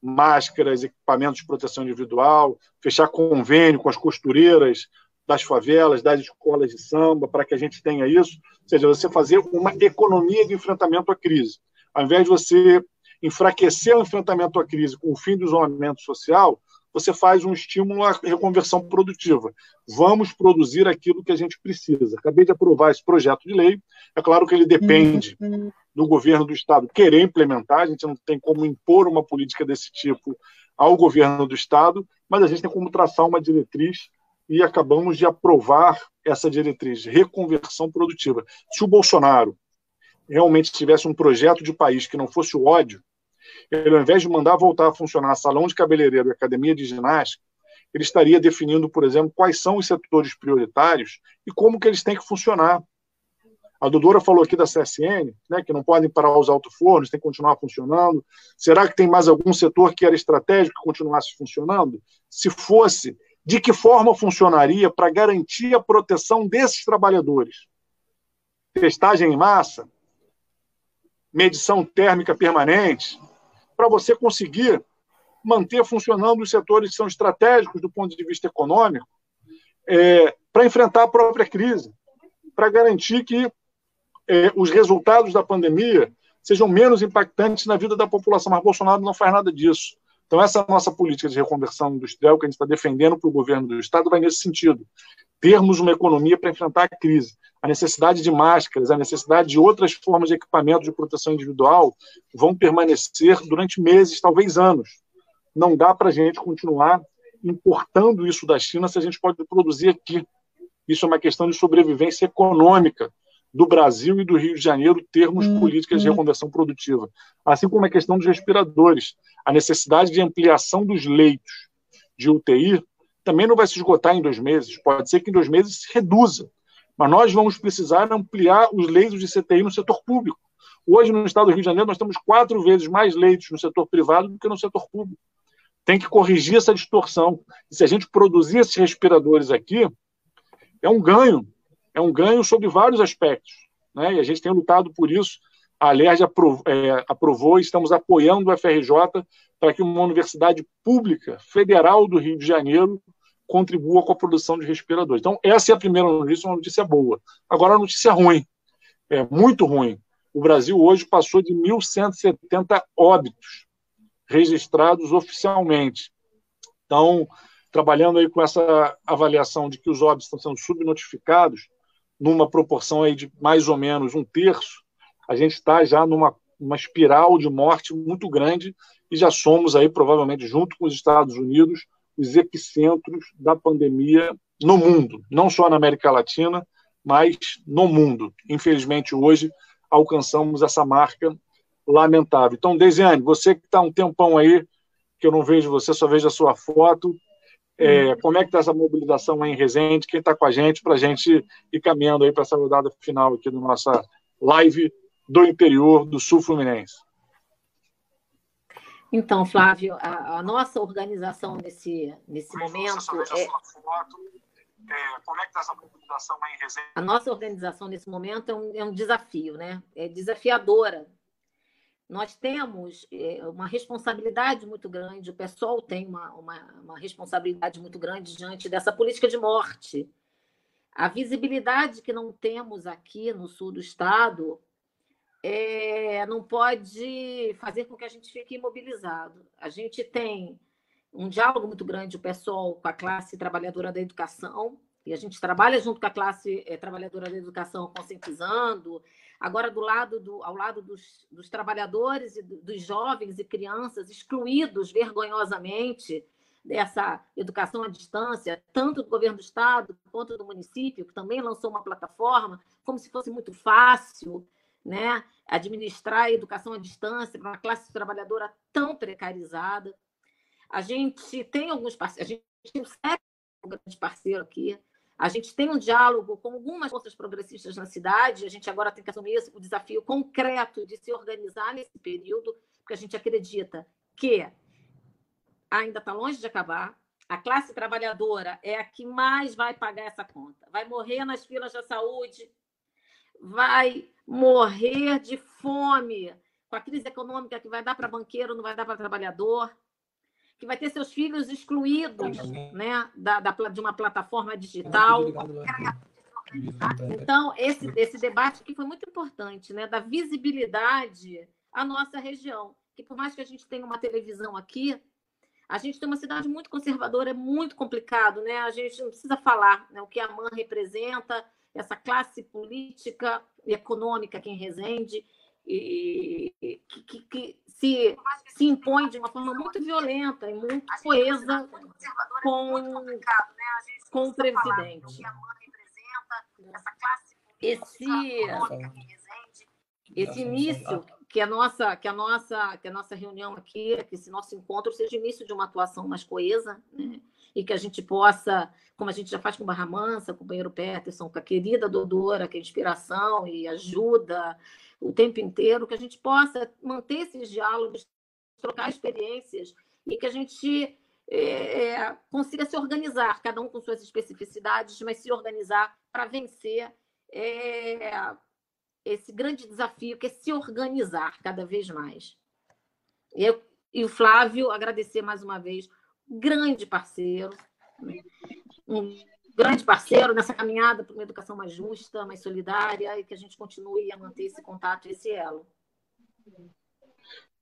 [SPEAKER 1] máscaras, equipamentos de proteção individual, fechar convênio com as costureiras das favelas, das escolas de samba, para que a gente tenha isso. Ou seja, você fazer uma economia de enfrentamento à crise. Ao invés de você enfraquecer o enfrentamento à crise com o fim do isolamento social, você faz um estímulo à reconversão produtiva. Vamos produzir aquilo que a gente precisa. Acabei de aprovar esse projeto de lei. É claro que ele depende do governo do Estado querer implementar, a gente não tem como impor uma política desse tipo ao governo do Estado, mas a gente tem como traçar uma diretriz e acabamos de aprovar essa diretriz reconversão produtiva. Se o Bolsonaro realmente tivesse um projeto de país que não fosse o ódio, ele, ao invés de mandar voltar a funcionar salão de cabeleireiro e academia de ginástica, ele estaria definindo, por exemplo, quais são os setores prioritários e como que eles têm que funcionar. A Dudora falou aqui da CSN, né, que não podem parar os alto-fornos, tem que continuar funcionando. Será que tem mais algum setor que era estratégico que continuasse funcionando? Se fosse, de que forma funcionaria para garantir a proteção desses trabalhadores? Testagem em massa? Medição térmica permanente? Para você conseguir manter funcionando os setores que são estratégicos do ponto de vista econômico, é, para enfrentar a própria crise, para garantir que é, os resultados da pandemia sejam menos impactantes na vida da população. Mas Bolsonaro não faz nada disso. Então, essa nossa política de reconversão industrial que a gente está defendendo para o governo do Estado vai nesse sentido. Termos uma economia para enfrentar a crise. A necessidade de máscaras, a necessidade de outras formas de equipamento de proteção individual vão permanecer durante meses, talvez anos. Não dá para a gente continuar importando isso da China se a gente pode produzir aqui. Isso é uma questão de sobrevivência econômica do Brasil e do Rio de Janeiro termos uhum. políticas de reconversão produtiva. Assim como a questão dos respiradores. A necessidade de ampliação dos leitos de UTI também não vai se esgotar em dois meses. Pode ser que em dois meses se reduza. Mas nós vamos precisar ampliar os leitos de CTI no setor público. Hoje, no estado do Rio de Janeiro, nós temos quatro vezes mais leitos no setor privado do que no setor público. Tem que corrigir essa distorção. E se a gente produzir esses respiradores aqui, é um ganho é um ganho sobre vários aspectos. Né? E a gente tem lutado por isso. A LERJ aprovou, é, aprovou estamos apoiando o FRJ para que uma universidade pública federal do Rio de Janeiro contribua com a produção de respiradores. Então, essa é a primeira notícia, uma notícia boa. Agora, a notícia ruim, é muito ruim. O Brasil hoje passou de 1.170 óbitos registrados oficialmente. Então, trabalhando aí com essa avaliação de que os óbitos estão sendo subnotificados, numa proporção aí de mais ou menos um terço, a gente está já numa uma espiral de morte muito grande e já somos aí provavelmente junto com os Estados Unidos os epicentros da pandemia no mundo, não só na América Latina, mas no mundo. Infelizmente hoje alcançamos essa marca lamentável. Então, Desiane, você que está um tempão aí que eu não vejo você, só vejo a sua foto, é, hum. como é que está essa mobilização em Resende? Quem está com a gente para a gente ir caminhando aí para essa rodada final aqui da nossa live do interior do Sul Fluminense?
[SPEAKER 2] Então, Flávio, a, a nossa organização nesse, nesse momento é... é... como é que está essa mobilização em Resende? A nossa organização nesse momento é um, é um desafio, né? É desafiadora nós temos eh, uma responsabilidade muito grande, o pessoal tem uma, uma, uma, responsabilidade muito grande diante dessa política de morte. A visibilidade que não temos aqui no sul do estado é, não pode fazer com que a gente fique imobilizado. A gente tem um diálogo muito grande, o pessoal, com a classe trabalhadora da educação, e a gente trabalha junto com a classe é, trabalhadora da educação, conscientizando, agora do lado do, ao lado dos, dos trabalhadores e dos jovens e crianças excluídos vergonhosamente dessa educação à distância, tanto do governo do estado quanto do município, que também lançou uma plataforma, como se fosse muito fácil, né, administrar a educação à distância para uma classe trabalhadora tão precarizada. A gente tem alguns parceiros, a gente tem um grande parceiro aqui, a gente tem um diálogo com algumas forças progressistas na cidade, a gente agora tem que assumir o desafio concreto de se organizar nesse período, porque a gente acredita que ainda está longe de acabar. A classe trabalhadora é a que mais vai pagar essa conta. Vai morrer nas filas da saúde, vai morrer de fome, com a crise econômica que vai dar para banqueiro, não vai dar para trabalhador que vai ter seus filhos excluídos né, da, da, de uma plataforma digital. Então, esse, esse debate aqui foi muito importante, né, da visibilidade à nossa região. Que por mais que a gente tenha uma televisão aqui, a gente tem uma cidade muito conservadora, é muito complicado, né? A gente não precisa falar né, o que a MAN representa, essa classe política e econômica que em Resende, e, que, que, que se, se impõe de uma forma muito violenta e muito coesa com, com o presidente. Esse, esse início que a nossa que a nossa que a nossa reunião aqui, que esse nosso encontro seja início de uma atuação mais coesa, né? E que a gente possa, como a gente já faz com Barra Mansa, com o companheiro Peterson, com a querida Dodora, que é inspiração e ajuda o tempo inteiro, que a gente possa manter esses diálogos, trocar experiências e que a gente é, consiga se organizar, cada um com suas especificidades, mas se organizar para vencer é, esse grande desafio que é se organizar cada vez mais. Eu, e o Flávio, agradecer mais uma vez, grande parceiro, um grande parceiro nessa caminhada para uma educação mais justa, mais solidária e que a gente continue a manter esse contato, esse elo.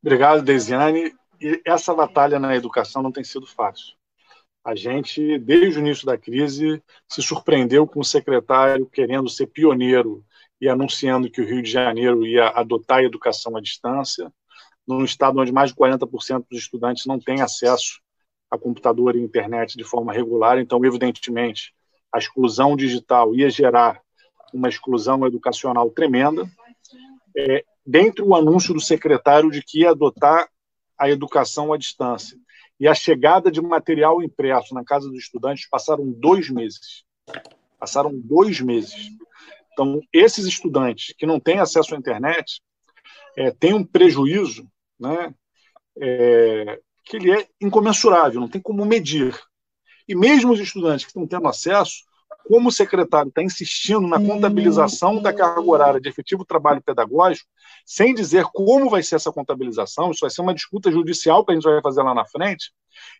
[SPEAKER 1] Obrigado, Desiane e essa batalha na educação não tem sido fácil. A gente, desde o início da crise, se surpreendeu com o secretário querendo ser pioneiro e anunciando que o Rio de Janeiro ia adotar a educação à distância, num estado onde mais de 40% dos estudantes não têm acesso a computador e internet de forma regular. Então, evidentemente, a exclusão digital ia gerar uma exclusão educacional tremenda. É, dentre o anúncio do secretário de que ia adotar a educação à distância. E a chegada de material impresso na casa dos estudantes passaram dois meses. Passaram dois meses. Então, esses estudantes que não têm acesso à internet é, têm um prejuízo né, é, que ele é incomensurável, não tem como medir. E mesmo os estudantes que estão tendo acesso, como o secretário está insistindo na contabilização da carga horária de efetivo trabalho pedagógico, sem dizer como vai ser essa contabilização, isso vai ser uma disputa judicial que a gente vai fazer lá na frente,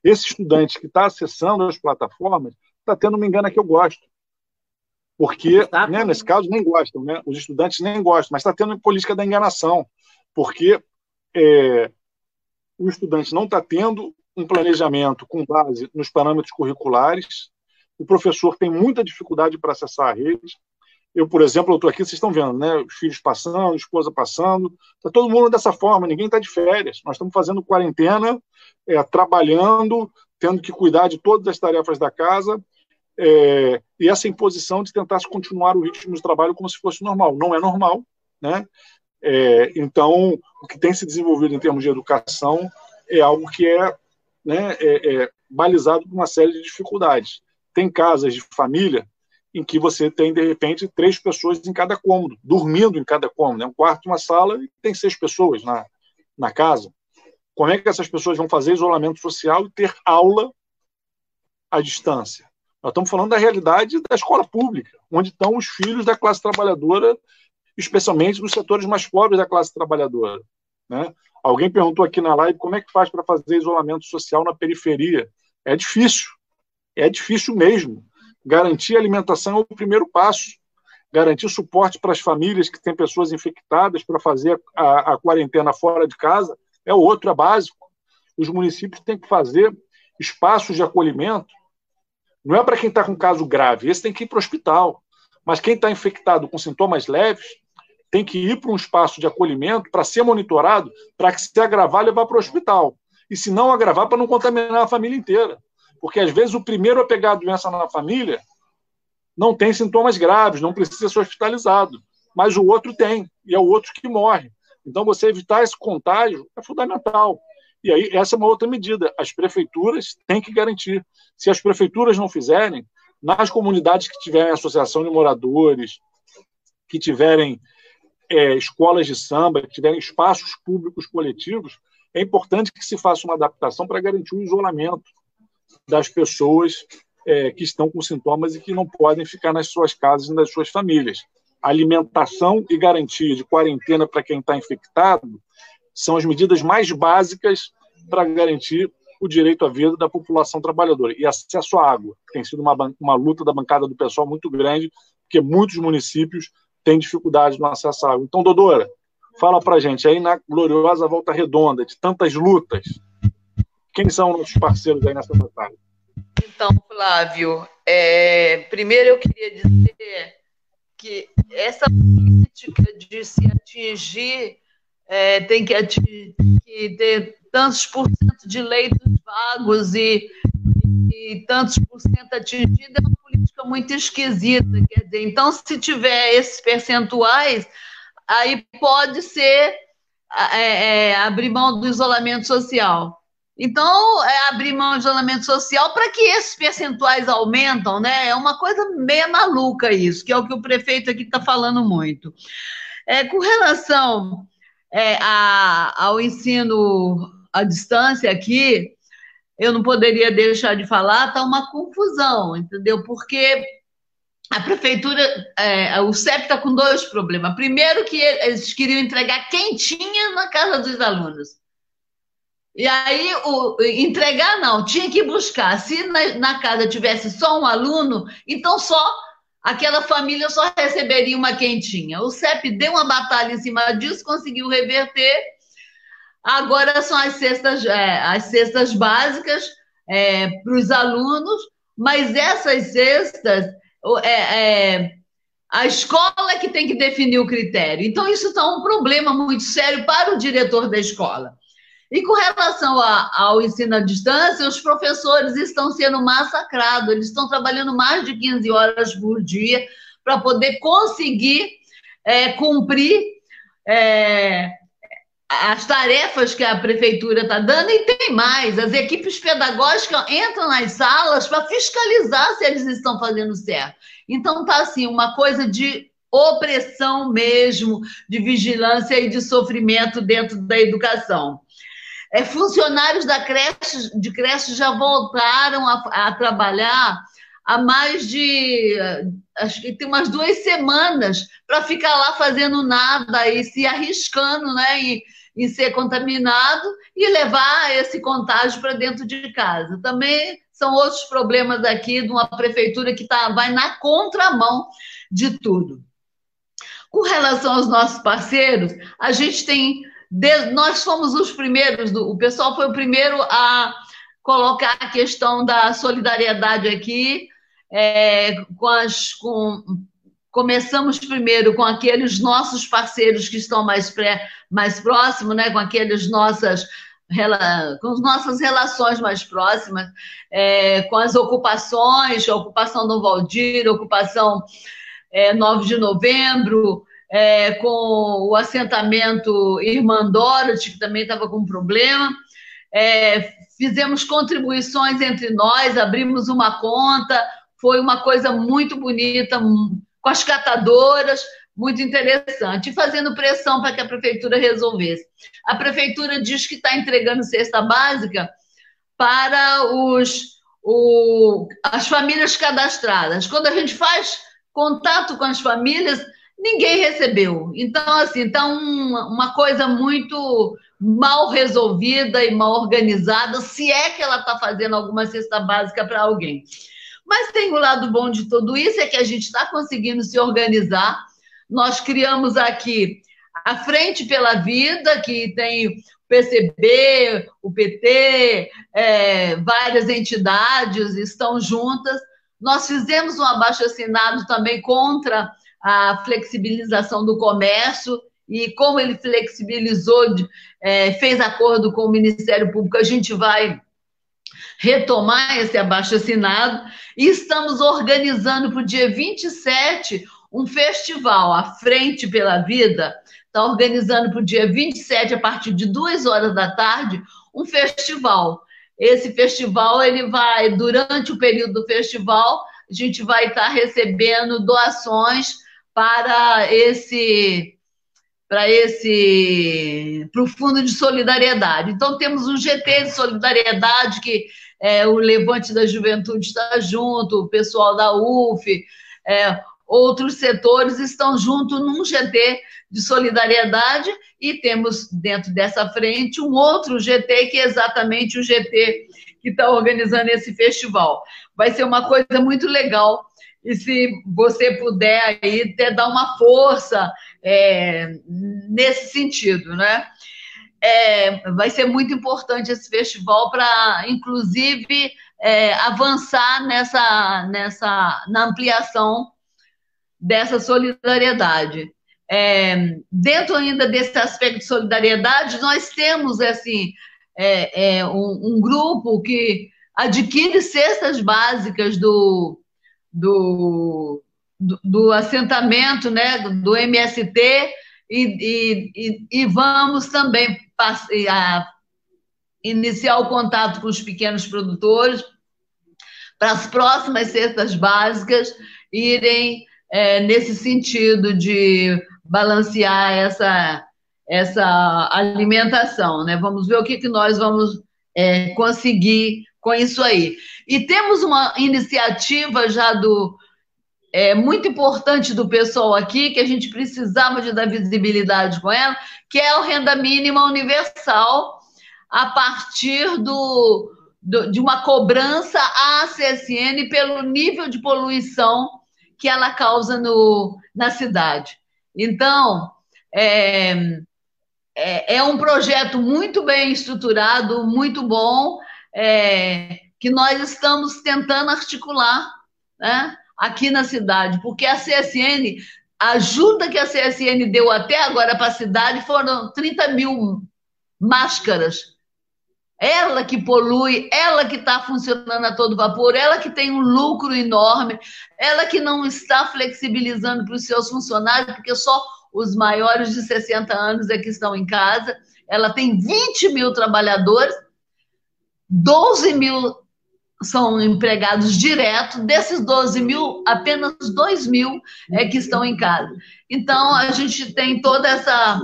[SPEAKER 1] esse estudante que está acessando as plataformas está tendo uma engana que eu gosto. Porque, né, nesse caso, nem gostam, né? os estudantes nem gostam, mas está tendo política da enganação, porque é, o estudante não está tendo um planejamento com base nos parâmetros curriculares, o professor tem muita dificuldade para acessar a rede. Eu, por exemplo, estou aqui, vocês estão vendo, né? Os filhos passando, a esposa passando, está todo mundo dessa forma, ninguém está de férias. Nós estamos fazendo quarentena, é, trabalhando, tendo que cuidar de todas as tarefas da casa, é, e essa imposição de tentar se continuar o ritmo de trabalho como se fosse normal. Não é normal, né? É, então, o que tem se desenvolvido em termos de educação é algo que é, né, é, é balizado por uma série de dificuldades. Tem casas de família em que você tem, de repente, três pessoas em cada cômodo, dormindo em cada cômodo. É um quarto, uma sala, e tem seis pessoas na, na casa. Como é que essas pessoas vão fazer isolamento social e ter aula à distância? Nós estamos falando da realidade da escola pública, onde estão os filhos da classe trabalhadora, especialmente dos setores mais pobres da classe trabalhadora. Né? Alguém perguntou aqui na live como é que faz para fazer isolamento social na periferia. É difícil. É difícil mesmo. Garantir alimentação é o primeiro passo. Garantir suporte para as famílias que têm pessoas infectadas para fazer a, a quarentena fora de casa é outro, é básico. Os municípios têm que fazer espaços de acolhimento. Não é para quem está com caso grave, esse tem que ir para o hospital. Mas quem está infectado com sintomas leves tem que ir para um espaço de acolhimento para ser monitorado, para que se agravar, levar para o hospital. E se não agravar, para não contaminar a família inteira. Porque às vezes o primeiro a pegar a doença na família não tem sintomas graves, não precisa ser hospitalizado, mas o outro tem, e é o outro que morre. Então, você evitar esse contágio é fundamental. E aí, essa é uma outra medida. As prefeituras têm que garantir. Se as prefeituras não fizerem, nas comunidades que tiverem associação de moradores, que tiverem é, escolas de samba, que tiverem espaços públicos coletivos, é importante que se faça uma adaptação para garantir o isolamento das pessoas é, que estão com sintomas e que não podem ficar nas suas casas e nas suas famílias. Alimentação e garantia de quarentena para quem está infectado são as medidas mais básicas para garantir o direito à vida da população trabalhadora. E acesso à água, que tem sido uma, uma luta da bancada do pessoal muito grande, porque muitos municípios têm dificuldade no acesso à água. Então, Dodora, fala para gente, aí na gloriosa Volta Redonda, de tantas lutas, quem são os parceiros aí nessa batalha?
[SPEAKER 3] Então, Flávio, é, primeiro eu queria dizer que essa política de se atingir, é, tem que, atingir, que ter tantos por cento de leitos vagos e, e tantos por cento atingidos é uma política muito esquisita. Quer dizer, então, se tiver esses percentuais, aí pode ser é, é, abrir mão do isolamento social. Então, é abrir mão do isolamento social para que esses percentuais aumentam, né? É uma coisa meio maluca isso, que é o que o prefeito aqui está falando muito. É, com relação é, a, ao ensino à distância aqui, eu não poderia deixar de falar, está uma confusão, entendeu? Porque a prefeitura, é, o CEP está com dois problemas. Primeiro, que eles queriam entregar quentinha na casa dos alunos. E aí, o, entregar não, tinha que buscar. Se na, na, casa tivesse só um aluno, então só aquela família só receberia uma quentinha. O CEP deu uma batalha em cima disso, conseguiu reverter. Agora são as cestas, é, as cestas básicas é, para os alunos, mas essas cestas é, é, a escola é que tem que definir o critério. Então, isso está um problema muito sério para o diretor da escola. E com relação a, ao ensino à distância, os professores estão sendo massacrados, eles estão trabalhando mais de 15 horas por dia para poder conseguir é, cumprir é, as tarefas que a prefeitura está dando, e tem mais: as equipes pedagógicas entram nas salas para fiscalizar se eles estão fazendo certo. Então, está assim, uma coisa de opressão mesmo, de vigilância e de sofrimento dentro da educação. É, funcionários da creche, de creche já voltaram a, a trabalhar há mais de acho que tem umas duas semanas para ficar lá fazendo nada e se arriscando, né? E, em ser contaminado e levar esse contágio para dentro de casa. Também são outros problemas aqui de uma prefeitura que tá, vai na contramão de tudo. Com relação aos nossos parceiros, a gente tem. Nós fomos os primeiros, o pessoal foi o primeiro a colocar a questão da solidariedade aqui, é, com, as, com começamos primeiro com aqueles nossos parceiros que estão mais, pré, mais próximos, né, com aqueles nossas com as nossas relações mais próximas, é, com as ocupações, a ocupação do Valdir, a ocupação é, 9 de novembro, é, com o assentamento Irmã Dorothy, que também estava com problema. É, fizemos contribuições entre nós, abrimos uma conta, foi uma coisa muito bonita, com as catadoras, muito interessante, e fazendo pressão para que a prefeitura resolvesse. A prefeitura diz que está entregando cesta básica para os, o, as famílias cadastradas. Quando a gente faz contato com as famílias, ninguém recebeu. Então, assim, está um, uma coisa muito mal resolvida e mal organizada, se é que ela está fazendo alguma cesta básica para alguém. Mas tem o lado bom de tudo isso, é que a gente está conseguindo se organizar. Nós criamos aqui a Frente pela Vida, que tem o PCB, o PT, é, várias entidades estão juntas. Nós fizemos um abaixo-assinado também contra a flexibilização do comércio, e como ele flexibilizou, é, fez acordo com o Ministério Público, a gente vai retomar esse abaixo-assinado e estamos organizando para o dia 27 um festival, a Frente pela Vida, está organizando para o dia 27, a partir de duas horas da tarde, um festival. Esse festival, ele vai, durante o período do festival, a gente vai estar tá recebendo doações para esse para esse para o fundo de solidariedade. Então temos um GT de solidariedade que é, o Levante da Juventude está junto, o pessoal da UF, é, outros setores estão junto num GT de solidariedade e temos dentro dessa frente um outro GT que é exatamente o GT que está organizando esse festival. Vai ser uma coisa muito legal e se você puder aí até dar uma força é, nesse sentido, né? É, vai ser muito importante esse festival para, inclusive, é, avançar nessa, nessa, na ampliação dessa solidariedade. É, dentro ainda desse aspecto de solidariedade, nós temos assim é, é, um, um, grupo que adquire cestas básicas do, do, do, do assentamento, né, do MST, e, e, e, vamos também iniciar o contato com os pequenos produtores para as próximas cestas básicas irem é, nesse sentido de balancear essa, essa alimentação. Né? Vamos ver o que, que nós vamos é, conseguir com isso aí. E temos uma iniciativa já do é, muito importante do pessoal aqui, que a gente precisava de dar visibilidade com ela, que é a renda mínima universal, a partir do, do, de uma cobrança à CSN pelo nível de poluição que ela causa no, na cidade. Então, é, é, é um projeto muito bem estruturado, muito bom, é, que nós estamos tentando articular, né? Aqui na cidade, porque a CSN, a ajuda que a CSN deu até agora para a cidade foram 30 mil máscaras. Ela que polui, ela que está funcionando a todo vapor, ela que tem um lucro enorme, ela que não está flexibilizando para os seus funcionários, porque só os maiores de 60 anos é que estão em casa. Ela tem 20 mil trabalhadores, 12 mil são empregados direto, desses 12 mil, apenas 2 mil é que estão em casa. Então, a gente tem toda essa,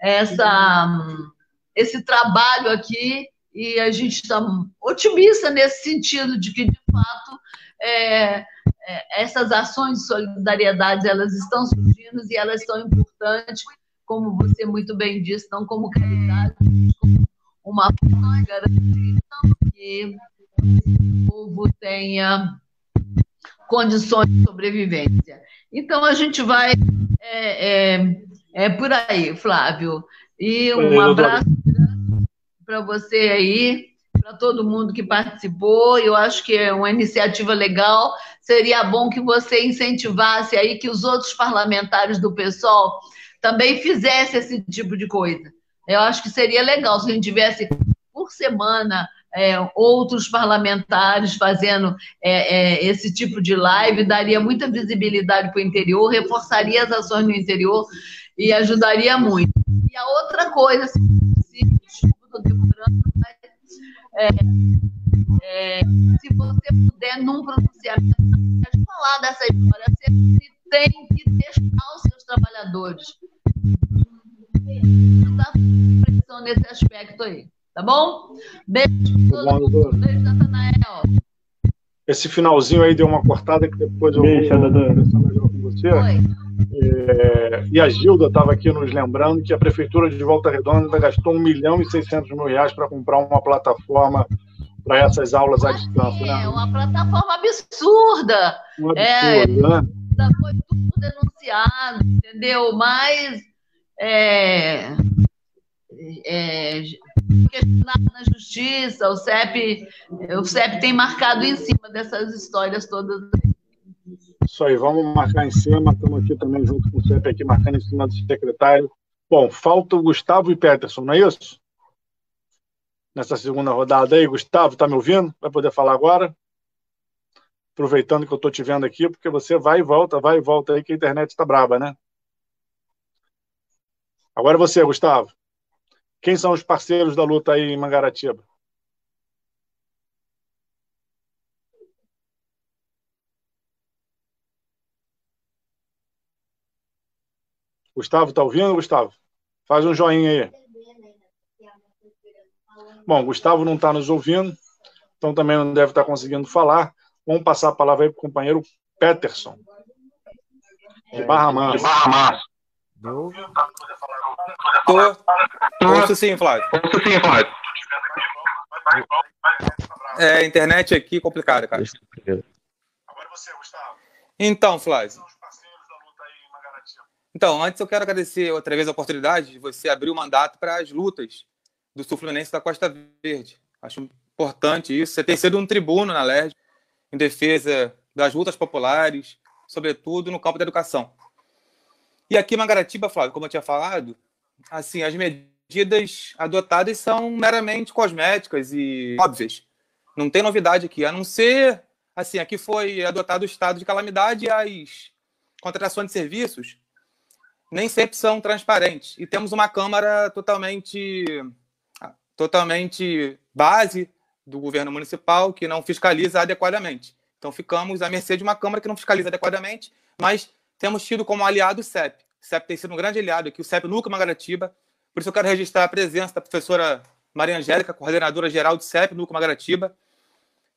[SPEAKER 3] essa esse trabalho aqui e a gente está otimista nesse sentido de que, de fato, é, é, essas ações de solidariedade elas estão surgindo e elas são importantes, como você muito bem disse, não como caridade, como uma forma de garantir que o povo tenha condições de sobrevivência. Então, a gente vai é, é, é por aí, Flávio. E um abraço para você aí, para todo mundo que participou. Eu acho que é uma iniciativa legal. Seria bom que você incentivasse aí que os outros parlamentares do PSOL também fizessem esse tipo de coisa. Eu acho que seria legal se a gente tivesse por semana é, outros parlamentares fazendo é, é, esse tipo de live, daria muita visibilidade para o interior, reforçaria as ações no interior e ajudaria muito. E a outra coisa, se, se é, é, se você puder, num pronunciamento, falar dessa história, você tem que testar os seus trabalhadores. Está pressão nesse aspecto aí. Tá bom? Beijo, todo. Beijo, Natanael.
[SPEAKER 1] Esse finalzinho aí deu uma cortada que depois eu
[SPEAKER 7] Beijo, vou conversar
[SPEAKER 1] melhor com você. É, e a Gilda estava aqui nos lembrando que a Prefeitura de Volta Redonda gastou 1 milhão e 600 mil reais para comprar uma plataforma para essas aulas à distância.
[SPEAKER 3] Né? É, uma plataforma absurda. Um absurdo, é, né? Foi tudo denunciado, entendeu? Mas é, é, questionado na justiça, o CEP, o CEP tem marcado em cima dessas histórias todas.
[SPEAKER 1] Isso aí, vamos marcar em cima, estamos aqui também junto com o CEP aqui, marcando em cima do secretário. Bom, falta o Gustavo e Peterson, não é isso? Nessa segunda rodada aí, Gustavo, tá me ouvindo? Vai poder falar agora? Aproveitando que eu estou te vendo aqui, porque você vai e volta, vai e volta aí, que a internet está braba, né? Agora você, Gustavo. Quem são os parceiros da luta aí em Mangaratiba? Gustavo, tá ouvindo, Gustavo? Faz um joinha aí. Bom, Gustavo não está nos ouvindo, então também não deve estar tá conseguindo falar. Vamos passar a palavra aí para o companheiro Peterson, de Barra Mansa. De Barra Mansa.
[SPEAKER 4] Tô. Ouço sim, Flávio. Ouço sim, Flávio. É, a internet aqui é complicada, cara. Agora você, Gustavo. Então, Flávio. Então, antes eu quero agradecer outra vez a oportunidade de você abrir o mandato para as lutas do Sul Fluminense da Costa Verde. Acho importante isso. Você tem sido um tribuno na LERJ em defesa das lutas populares, sobretudo no campo da educação. E aqui em Mangaratiba, Flávio, como eu tinha falado, assim, as medidas adotadas são meramente cosméticas e óbvias. Não tem novidade aqui, a não ser, assim, aqui foi adotado o estado de calamidade e as contratações de serviços nem sempre são transparentes. E temos uma Câmara totalmente, totalmente base do governo municipal que não fiscaliza adequadamente. Então ficamos à mercê de uma Câmara que não fiscaliza adequadamente, mas temos tido como aliado o CEP. O CEP tem sido um grande aliado aqui, o CEP Núcleo Magaratiba. Por isso eu quero registrar a presença da professora Maria Angélica, coordenadora geral do CEP Núcleo Magaratiba,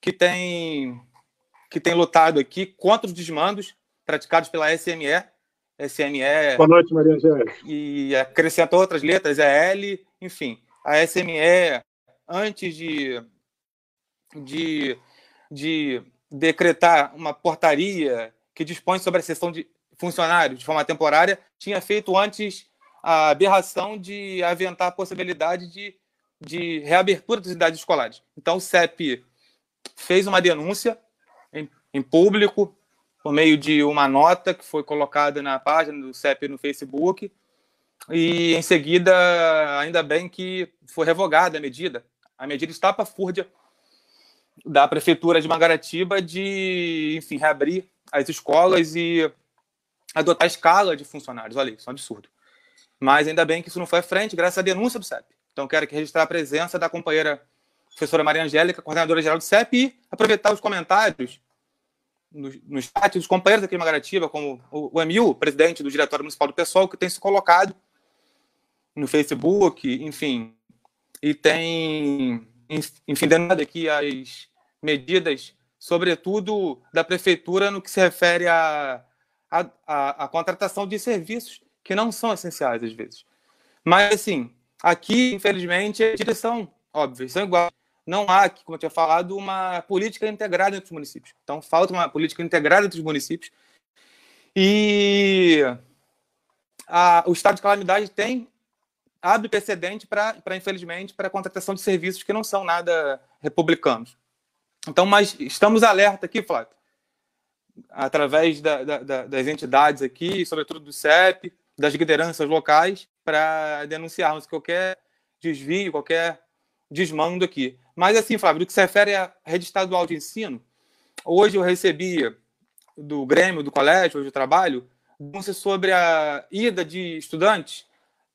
[SPEAKER 4] que tem, que tem lutado aqui contra os desmandos praticados pela SME. SME.
[SPEAKER 1] Boa noite, Maria Angélica.
[SPEAKER 4] E acrescenta outras letras, é L, enfim. A SME, antes de, de, de decretar uma portaria que dispõe sobre a sessão de funcionários de forma temporária, tinha feito antes a aberração de aventar a possibilidade de, de reabertura das unidades escolares. Então, o CEP fez uma denúncia em, em público, por meio de uma nota que foi colocada na página do CEP no Facebook, e em seguida, ainda bem que foi revogada a medida. A medida estapafúrdia da Prefeitura de Mangaratiba de, enfim, reabrir as escolas e adotar a escala de funcionários. Olha isso, é um absurdo. Mas ainda bem que isso não foi à frente, graças à denúncia do CEP. Então, quero aqui registrar a presença da companheira professora Maria Angélica, coordenadora geral do CEP, e aproveitar os comentários no, no chat dos companheiros aqui de Mangaratiba, como o, Emil, presidente do Diretório Municipal do Pessoal, que tem se colocado no Facebook, enfim, e tem, enfim, dando aqui as medidas, sobretudo da prefeitura, no que se refere à a, a, a, contratação de serviços que não são essenciais às vezes. Mas, assim, aqui, infelizmente, direção, óbvio, são iguais não há, como eu tinha falado, uma política integrada entre os municípios. Então, falta uma política integrada entre os municípios. E a, o estado de calamidade tem abre precedente para, infelizmente, para a contratação de serviços que não são nada republicanos. Então, mas estamos alerta aqui, Flávio, através da, da, das entidades aqui, sobretudo do CEP, das lideranças locais, para denunciarmos qualquer desvio, qualquer desmando aqui. Mas, assim, Flávio, do que se refere à rede estadual de ensino, hoje eu recebi do Grêmio, do colégio, hoje eu trabalho, denúncia sobre a ida de estudantes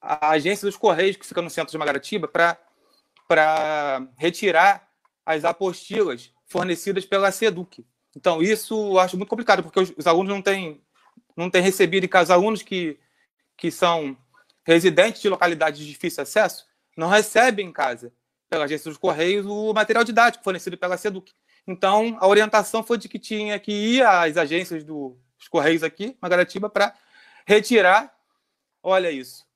[SPEAKER 4] à agência dos Correios, que fica no centro de Magaratiba, para retirar as apostilas fornecidas pela SEDUC. Então, isso acho muito complicado, porque os, os alunos não têm, não têm recebido, e os alunos que, que são residentes de localidades de difícil acesso não recebem em casa pela agência dos Correios o material didático fornecido pela SEDUC. Então, a orientação foi de que tinha que ir às agências dos Correios aqui, Magaratiba, para retirar, olha isso,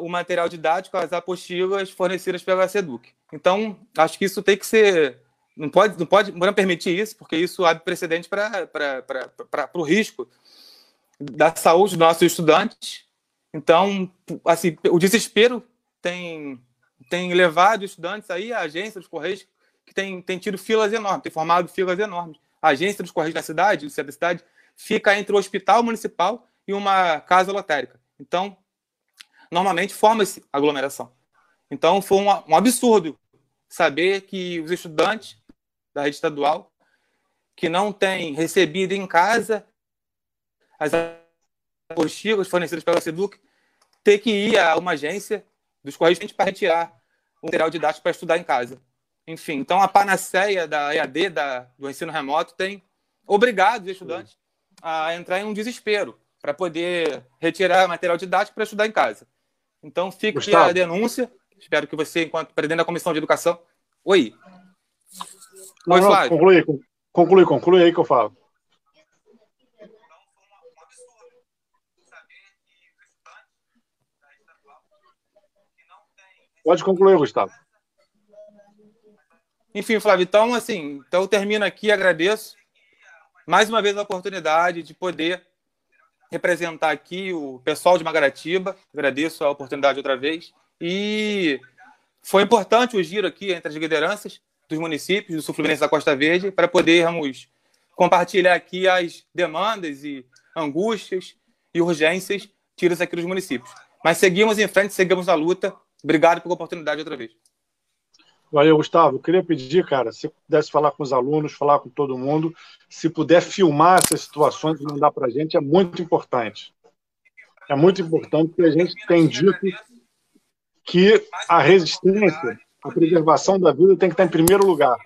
[SPEAKER 4] o material didático, as apostilas fornecidas pela SEDUC. Então, acho que isso tem que ser. Não pode, não pode não permitir isso, porque isso abre precedente para o risco da saúde dos nossos estudantes. Então, assim, o desespero tem tem levado estudantes aí à agência dos Correios, que tem, tem tido filas enormes, tem formado filas enormes. A agência dos Correios da cidade, do da cidade, fica entre o hospital municipal e uma casa lotérica. Então, normalmente forma-se aglomeração. Então, foi um, um absurdo saber que os estudantes da rede estadual que não têm recebido em casa as apostilas fornecidas pela SEDUC ter que ir a uma agência dos Correios para retirar o material didático para estudar em casa. Enfim, então a panaceia da EAD, da, do ensino remoto, tem obrigado os estudantes a entrar em um desespero para poder retirar material didático para estudar em casa. Então fica aqui a denúncia. Espero que você, enquanto presidente da Comissão de Educação. Oi.
[SPEAKER 1] Oi, Flávio. Conclui, conclui, conclui aí que eu falo. Pode concluir, Gustavo.
[SPEAKER 4] Enfim, Flávio, então, assim, então eu termino aqui, agradeço mais uma vez a oportunidade de poder representar aqui o pessoal de Magaratiba, agradeço a oportunidade outra vez, e foi importante o giro aqui entre as lideranças dos municípios do Sul Fluminense da Costa Verde para podermos compartilhar aqui as demandas e angústias e urgências tiras aqui dos municípios. Mas seguimos em frente, seguimos na luta Obrigado pela oportunidade outra vez.
[SPEAKER 1] Valeu, Gustavo. Queria pedir, cara, se pudesse falar com os alunos, falar com todo mundo, se puder filmar essas situações e mandar para a gente, é muito importante. é muito importante que a gente tem dito que a resistência, a preservação da vida tem que estar em primeiro lugar.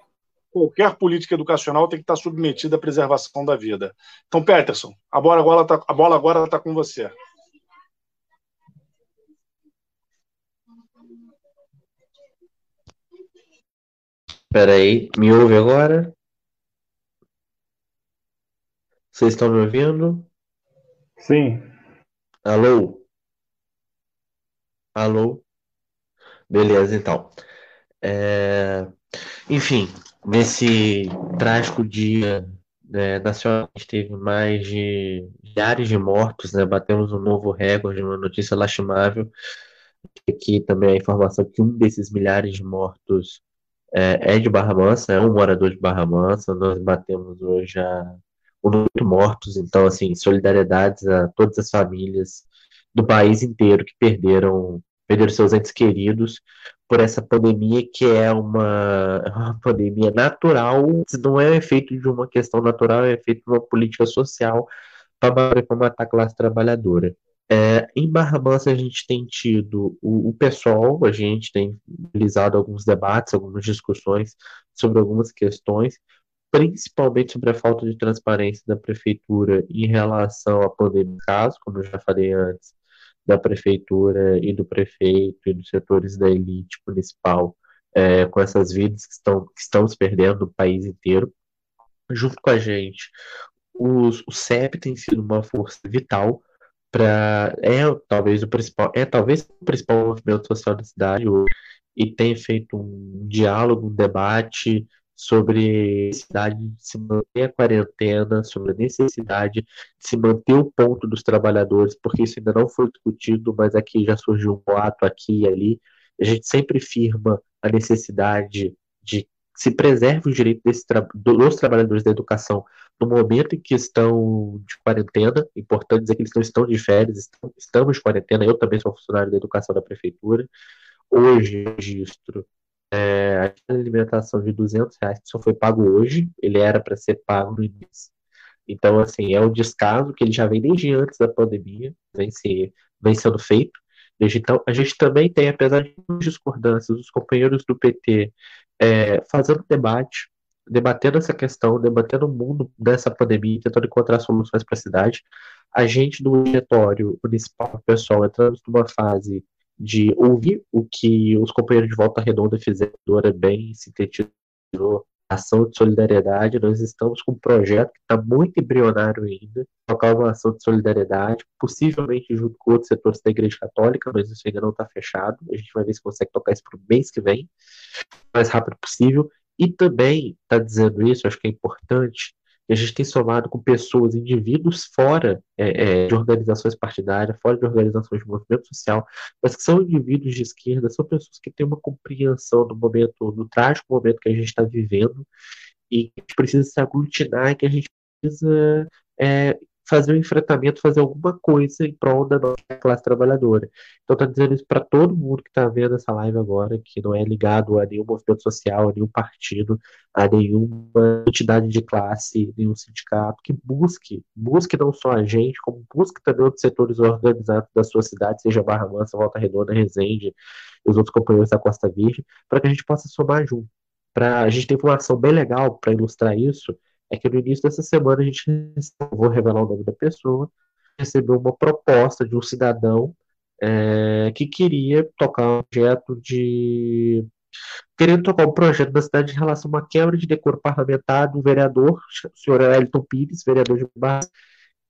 [SPEAKER 1] Qualquer política educacional tem que estar submetida à preservação da vida. Então, Peterson, a bola agora está a bola agora está com você.
[SPEAKER 5] Espera aí, me ouve agora? Vocês estão me ouvindo?
[SPEAKER 7] Sim.
[SPEAKER 5] Alô? Alô? Beleza, então. É, Enfim, nesse trágico dia né, nacional, a gente teve mais de milhares de mortos, né? Batemos um novo recorde, uma notícia lastimável. Aqui também a informação que um desses milhares de mortos é, é de Barra Mansa, é um morador de Barra Mansa. Nós batemos hoje a oito mortos, então, assim, solidariedades a todas as famílias do país inteiro que perderam, perderam seus entes queridos por essa pandemia que é uma, uma pandemia natural, não é efeito de uma questão natural, é efeito de uma política social para matar a classe trabalhadora. É, em Barra Mansa a gente tem tido o, o pessoal, a gente tem realizado alguns debates, algumas discussões sobre algumas questões, principalmente sobre a falta de transparência da prefeitura em relação à pandemia, caso, como eu já falei antes, da prefeitura e do prefeito e dos setores da elite municipal, é, com essas vidas que estão, que estão se perdendo no país inteiro. Junto com a gente, os, o CEP tem sido uma força vital para é talvez o principal é talvez o principal movimento social da cidade hoje, e tem feito um diálogo, um debate sobre a necessidade de se manter a quarentena, sobre a necessidade de se manter o ponto dos trabalhadores, porque isso ainda não foi discutido, mas aqui já surgiu um boato aqui e ali. A gente sempre firma a necessidade de se preserve o direito tra dos trabalhadores da educação no momento em que estão de quarentena. Importante dizer que eles não estão de férias, estão, estamos de quarentena. Eu também sou funcionário da educação da prefeitura. Hoje, registro é, a alimentação de 200 reais que só foi pago hoje, ele era para ser pago no início. Então, assim, é um descaso que ele já vem desde antes da pandemia, vem, se, vem sendo feito. Desde então, a gente também tem, apesar de discordâncias, os companheiros do PT é, fazendo debate, debatendo essa questão, debatendo o mundo dessa pandemia, tentando encontrar soluções para a cidade. A gente do diretório municipal, pessoal, entramos numa fase de ouvir o que os companheiros de Volta Redonda fizeram, é bem sintetizou ação de solidariedade. Nós estamos com um projeto que está muito embrionário ainda, tocar uma ação de solidariedade, possivelmente junto com outros setores da Igreja Católica, mas isso ainda não está fechado. A gente vai ver se consegue tocar isso para o mês que vem, o mais rápido possível. E também está dizendo isso, acho que é importante, e a gente tem somado com pessoas, indivíduos fora é, é, de organizações partidárias, fora de organizações de movimento social, mas que são indivíduos de esquerda, são pessoas que têm uma compreensão do momento, do trágico momento que a gente está vivendo, e que precisa se aglutinar, que a gente precisa é, fazer um enfrentamento, fazer alguma coisa em prol da nossa classe trabalhadora. Então, tá dizendo isso para todo mundo que está vendo essa live agora, que não é ligado a nenhum movimento social, a nenhum partido, a nenhuma entidade de classe, nenhum sindicato, que busque, busque não só a gente, como busque também outros setores organizados da sua cidade, seja Barra Mansa, Volta Redonda, Resende e os outros companheiros da Costa Virgem, para que a gente possa somar junto. Pra, a gente tem uma ação bem legal para ilustrar isso, é que no início dessa semana a gente vou revelar o nome da pessoa, recebeu uma proposta de um cidadão é, que queria tocar um projeto de querendo tocar um projeto da cidade em relação a uma quebra de decoro parlamentar do vereador, o senhor Elton Pires, vereador de Barra,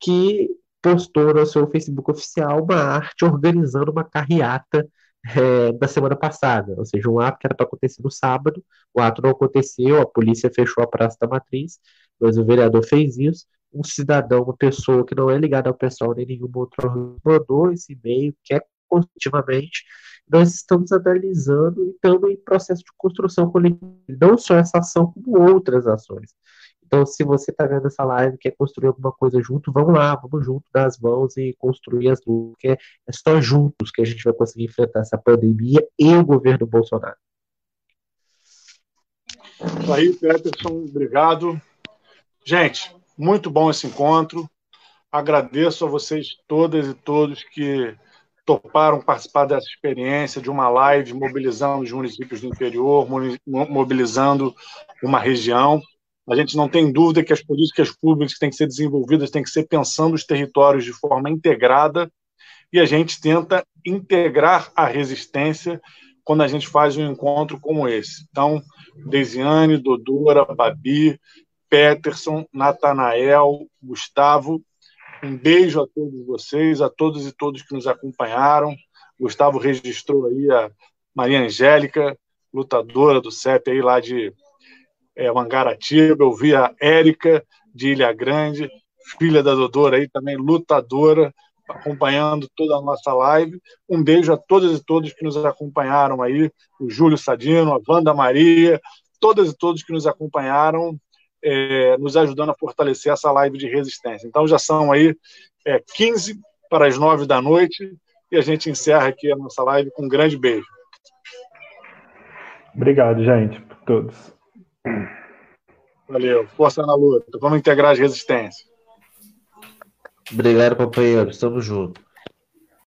[SPEAKER 5] que postou no seu Facebook oficial uma arte organizando uma carreata é, da semana passada, ou seja, um ato que era para acontecer no sábado, o ato não aconteceu, a polícia fechou a Praça da Matriz, mas o vereador fez isso, um cidadão, uma pessoa que não é ligada ao pessoal nem nenhum outro mandou esse e-mail, quer continuamente, nós estamos analisando e estamos em processo de construção coletiva, não só essa ação, como outras ações. Então, se você está vendo essa live quer construir alguma coisa junto, vamos lá, vamos junto dar as mãos e construir as lutas, que é, é só juntos que a gente vai conseguir enfrentar essa pandemia e o governo Bolsonaro.
[SPEAKER 1] Aí, Peterson, obrigado. Gente, muito bom esse encontro. agradeço a vocês todas e todos que toparam participar dessa experiência de uma live mobilizando os municípios do interior, mobilizando uma região. A gente não tem dúvida que as políticas públicas têm que ser desenvolvidas têm que ser pensando os territórios de forma integrada e a gente tenta integrar a resistência quando a gente faz um encontro como esse. Então, Desiane, Dodora, Babi, Peterson, Natanael, Gustavo, um beijo a todos vocês, a todos e todos que nos acompanharam. Gustavo registrou aí a Maria Angélica, lutadora do CEP aí lá de é, Mangaratiba. Eu vi a Érica de Ilha Grande, filha da Dodora aí também, lutadora acompanhando toda a nossa live. Um beijo a todas e todos que nos acompanharam aí, o Júlio Sadino, a Wanda Maria, todas e todos que nos acompanharam, é, nos ajudando a fortalecer essa live de resistência. Então já são aí é, 15 para as 9 da noite e a gente encerra aqui a nossa live com um grande beijo.
[SPEAKER 7] Obrigado, gente, por todos.
[SPEAKER 1] Valeu, força na luta. Vamos integrar as resistências.
[SPEAKER 5] Obrigado, companheiro. Estamos juntos.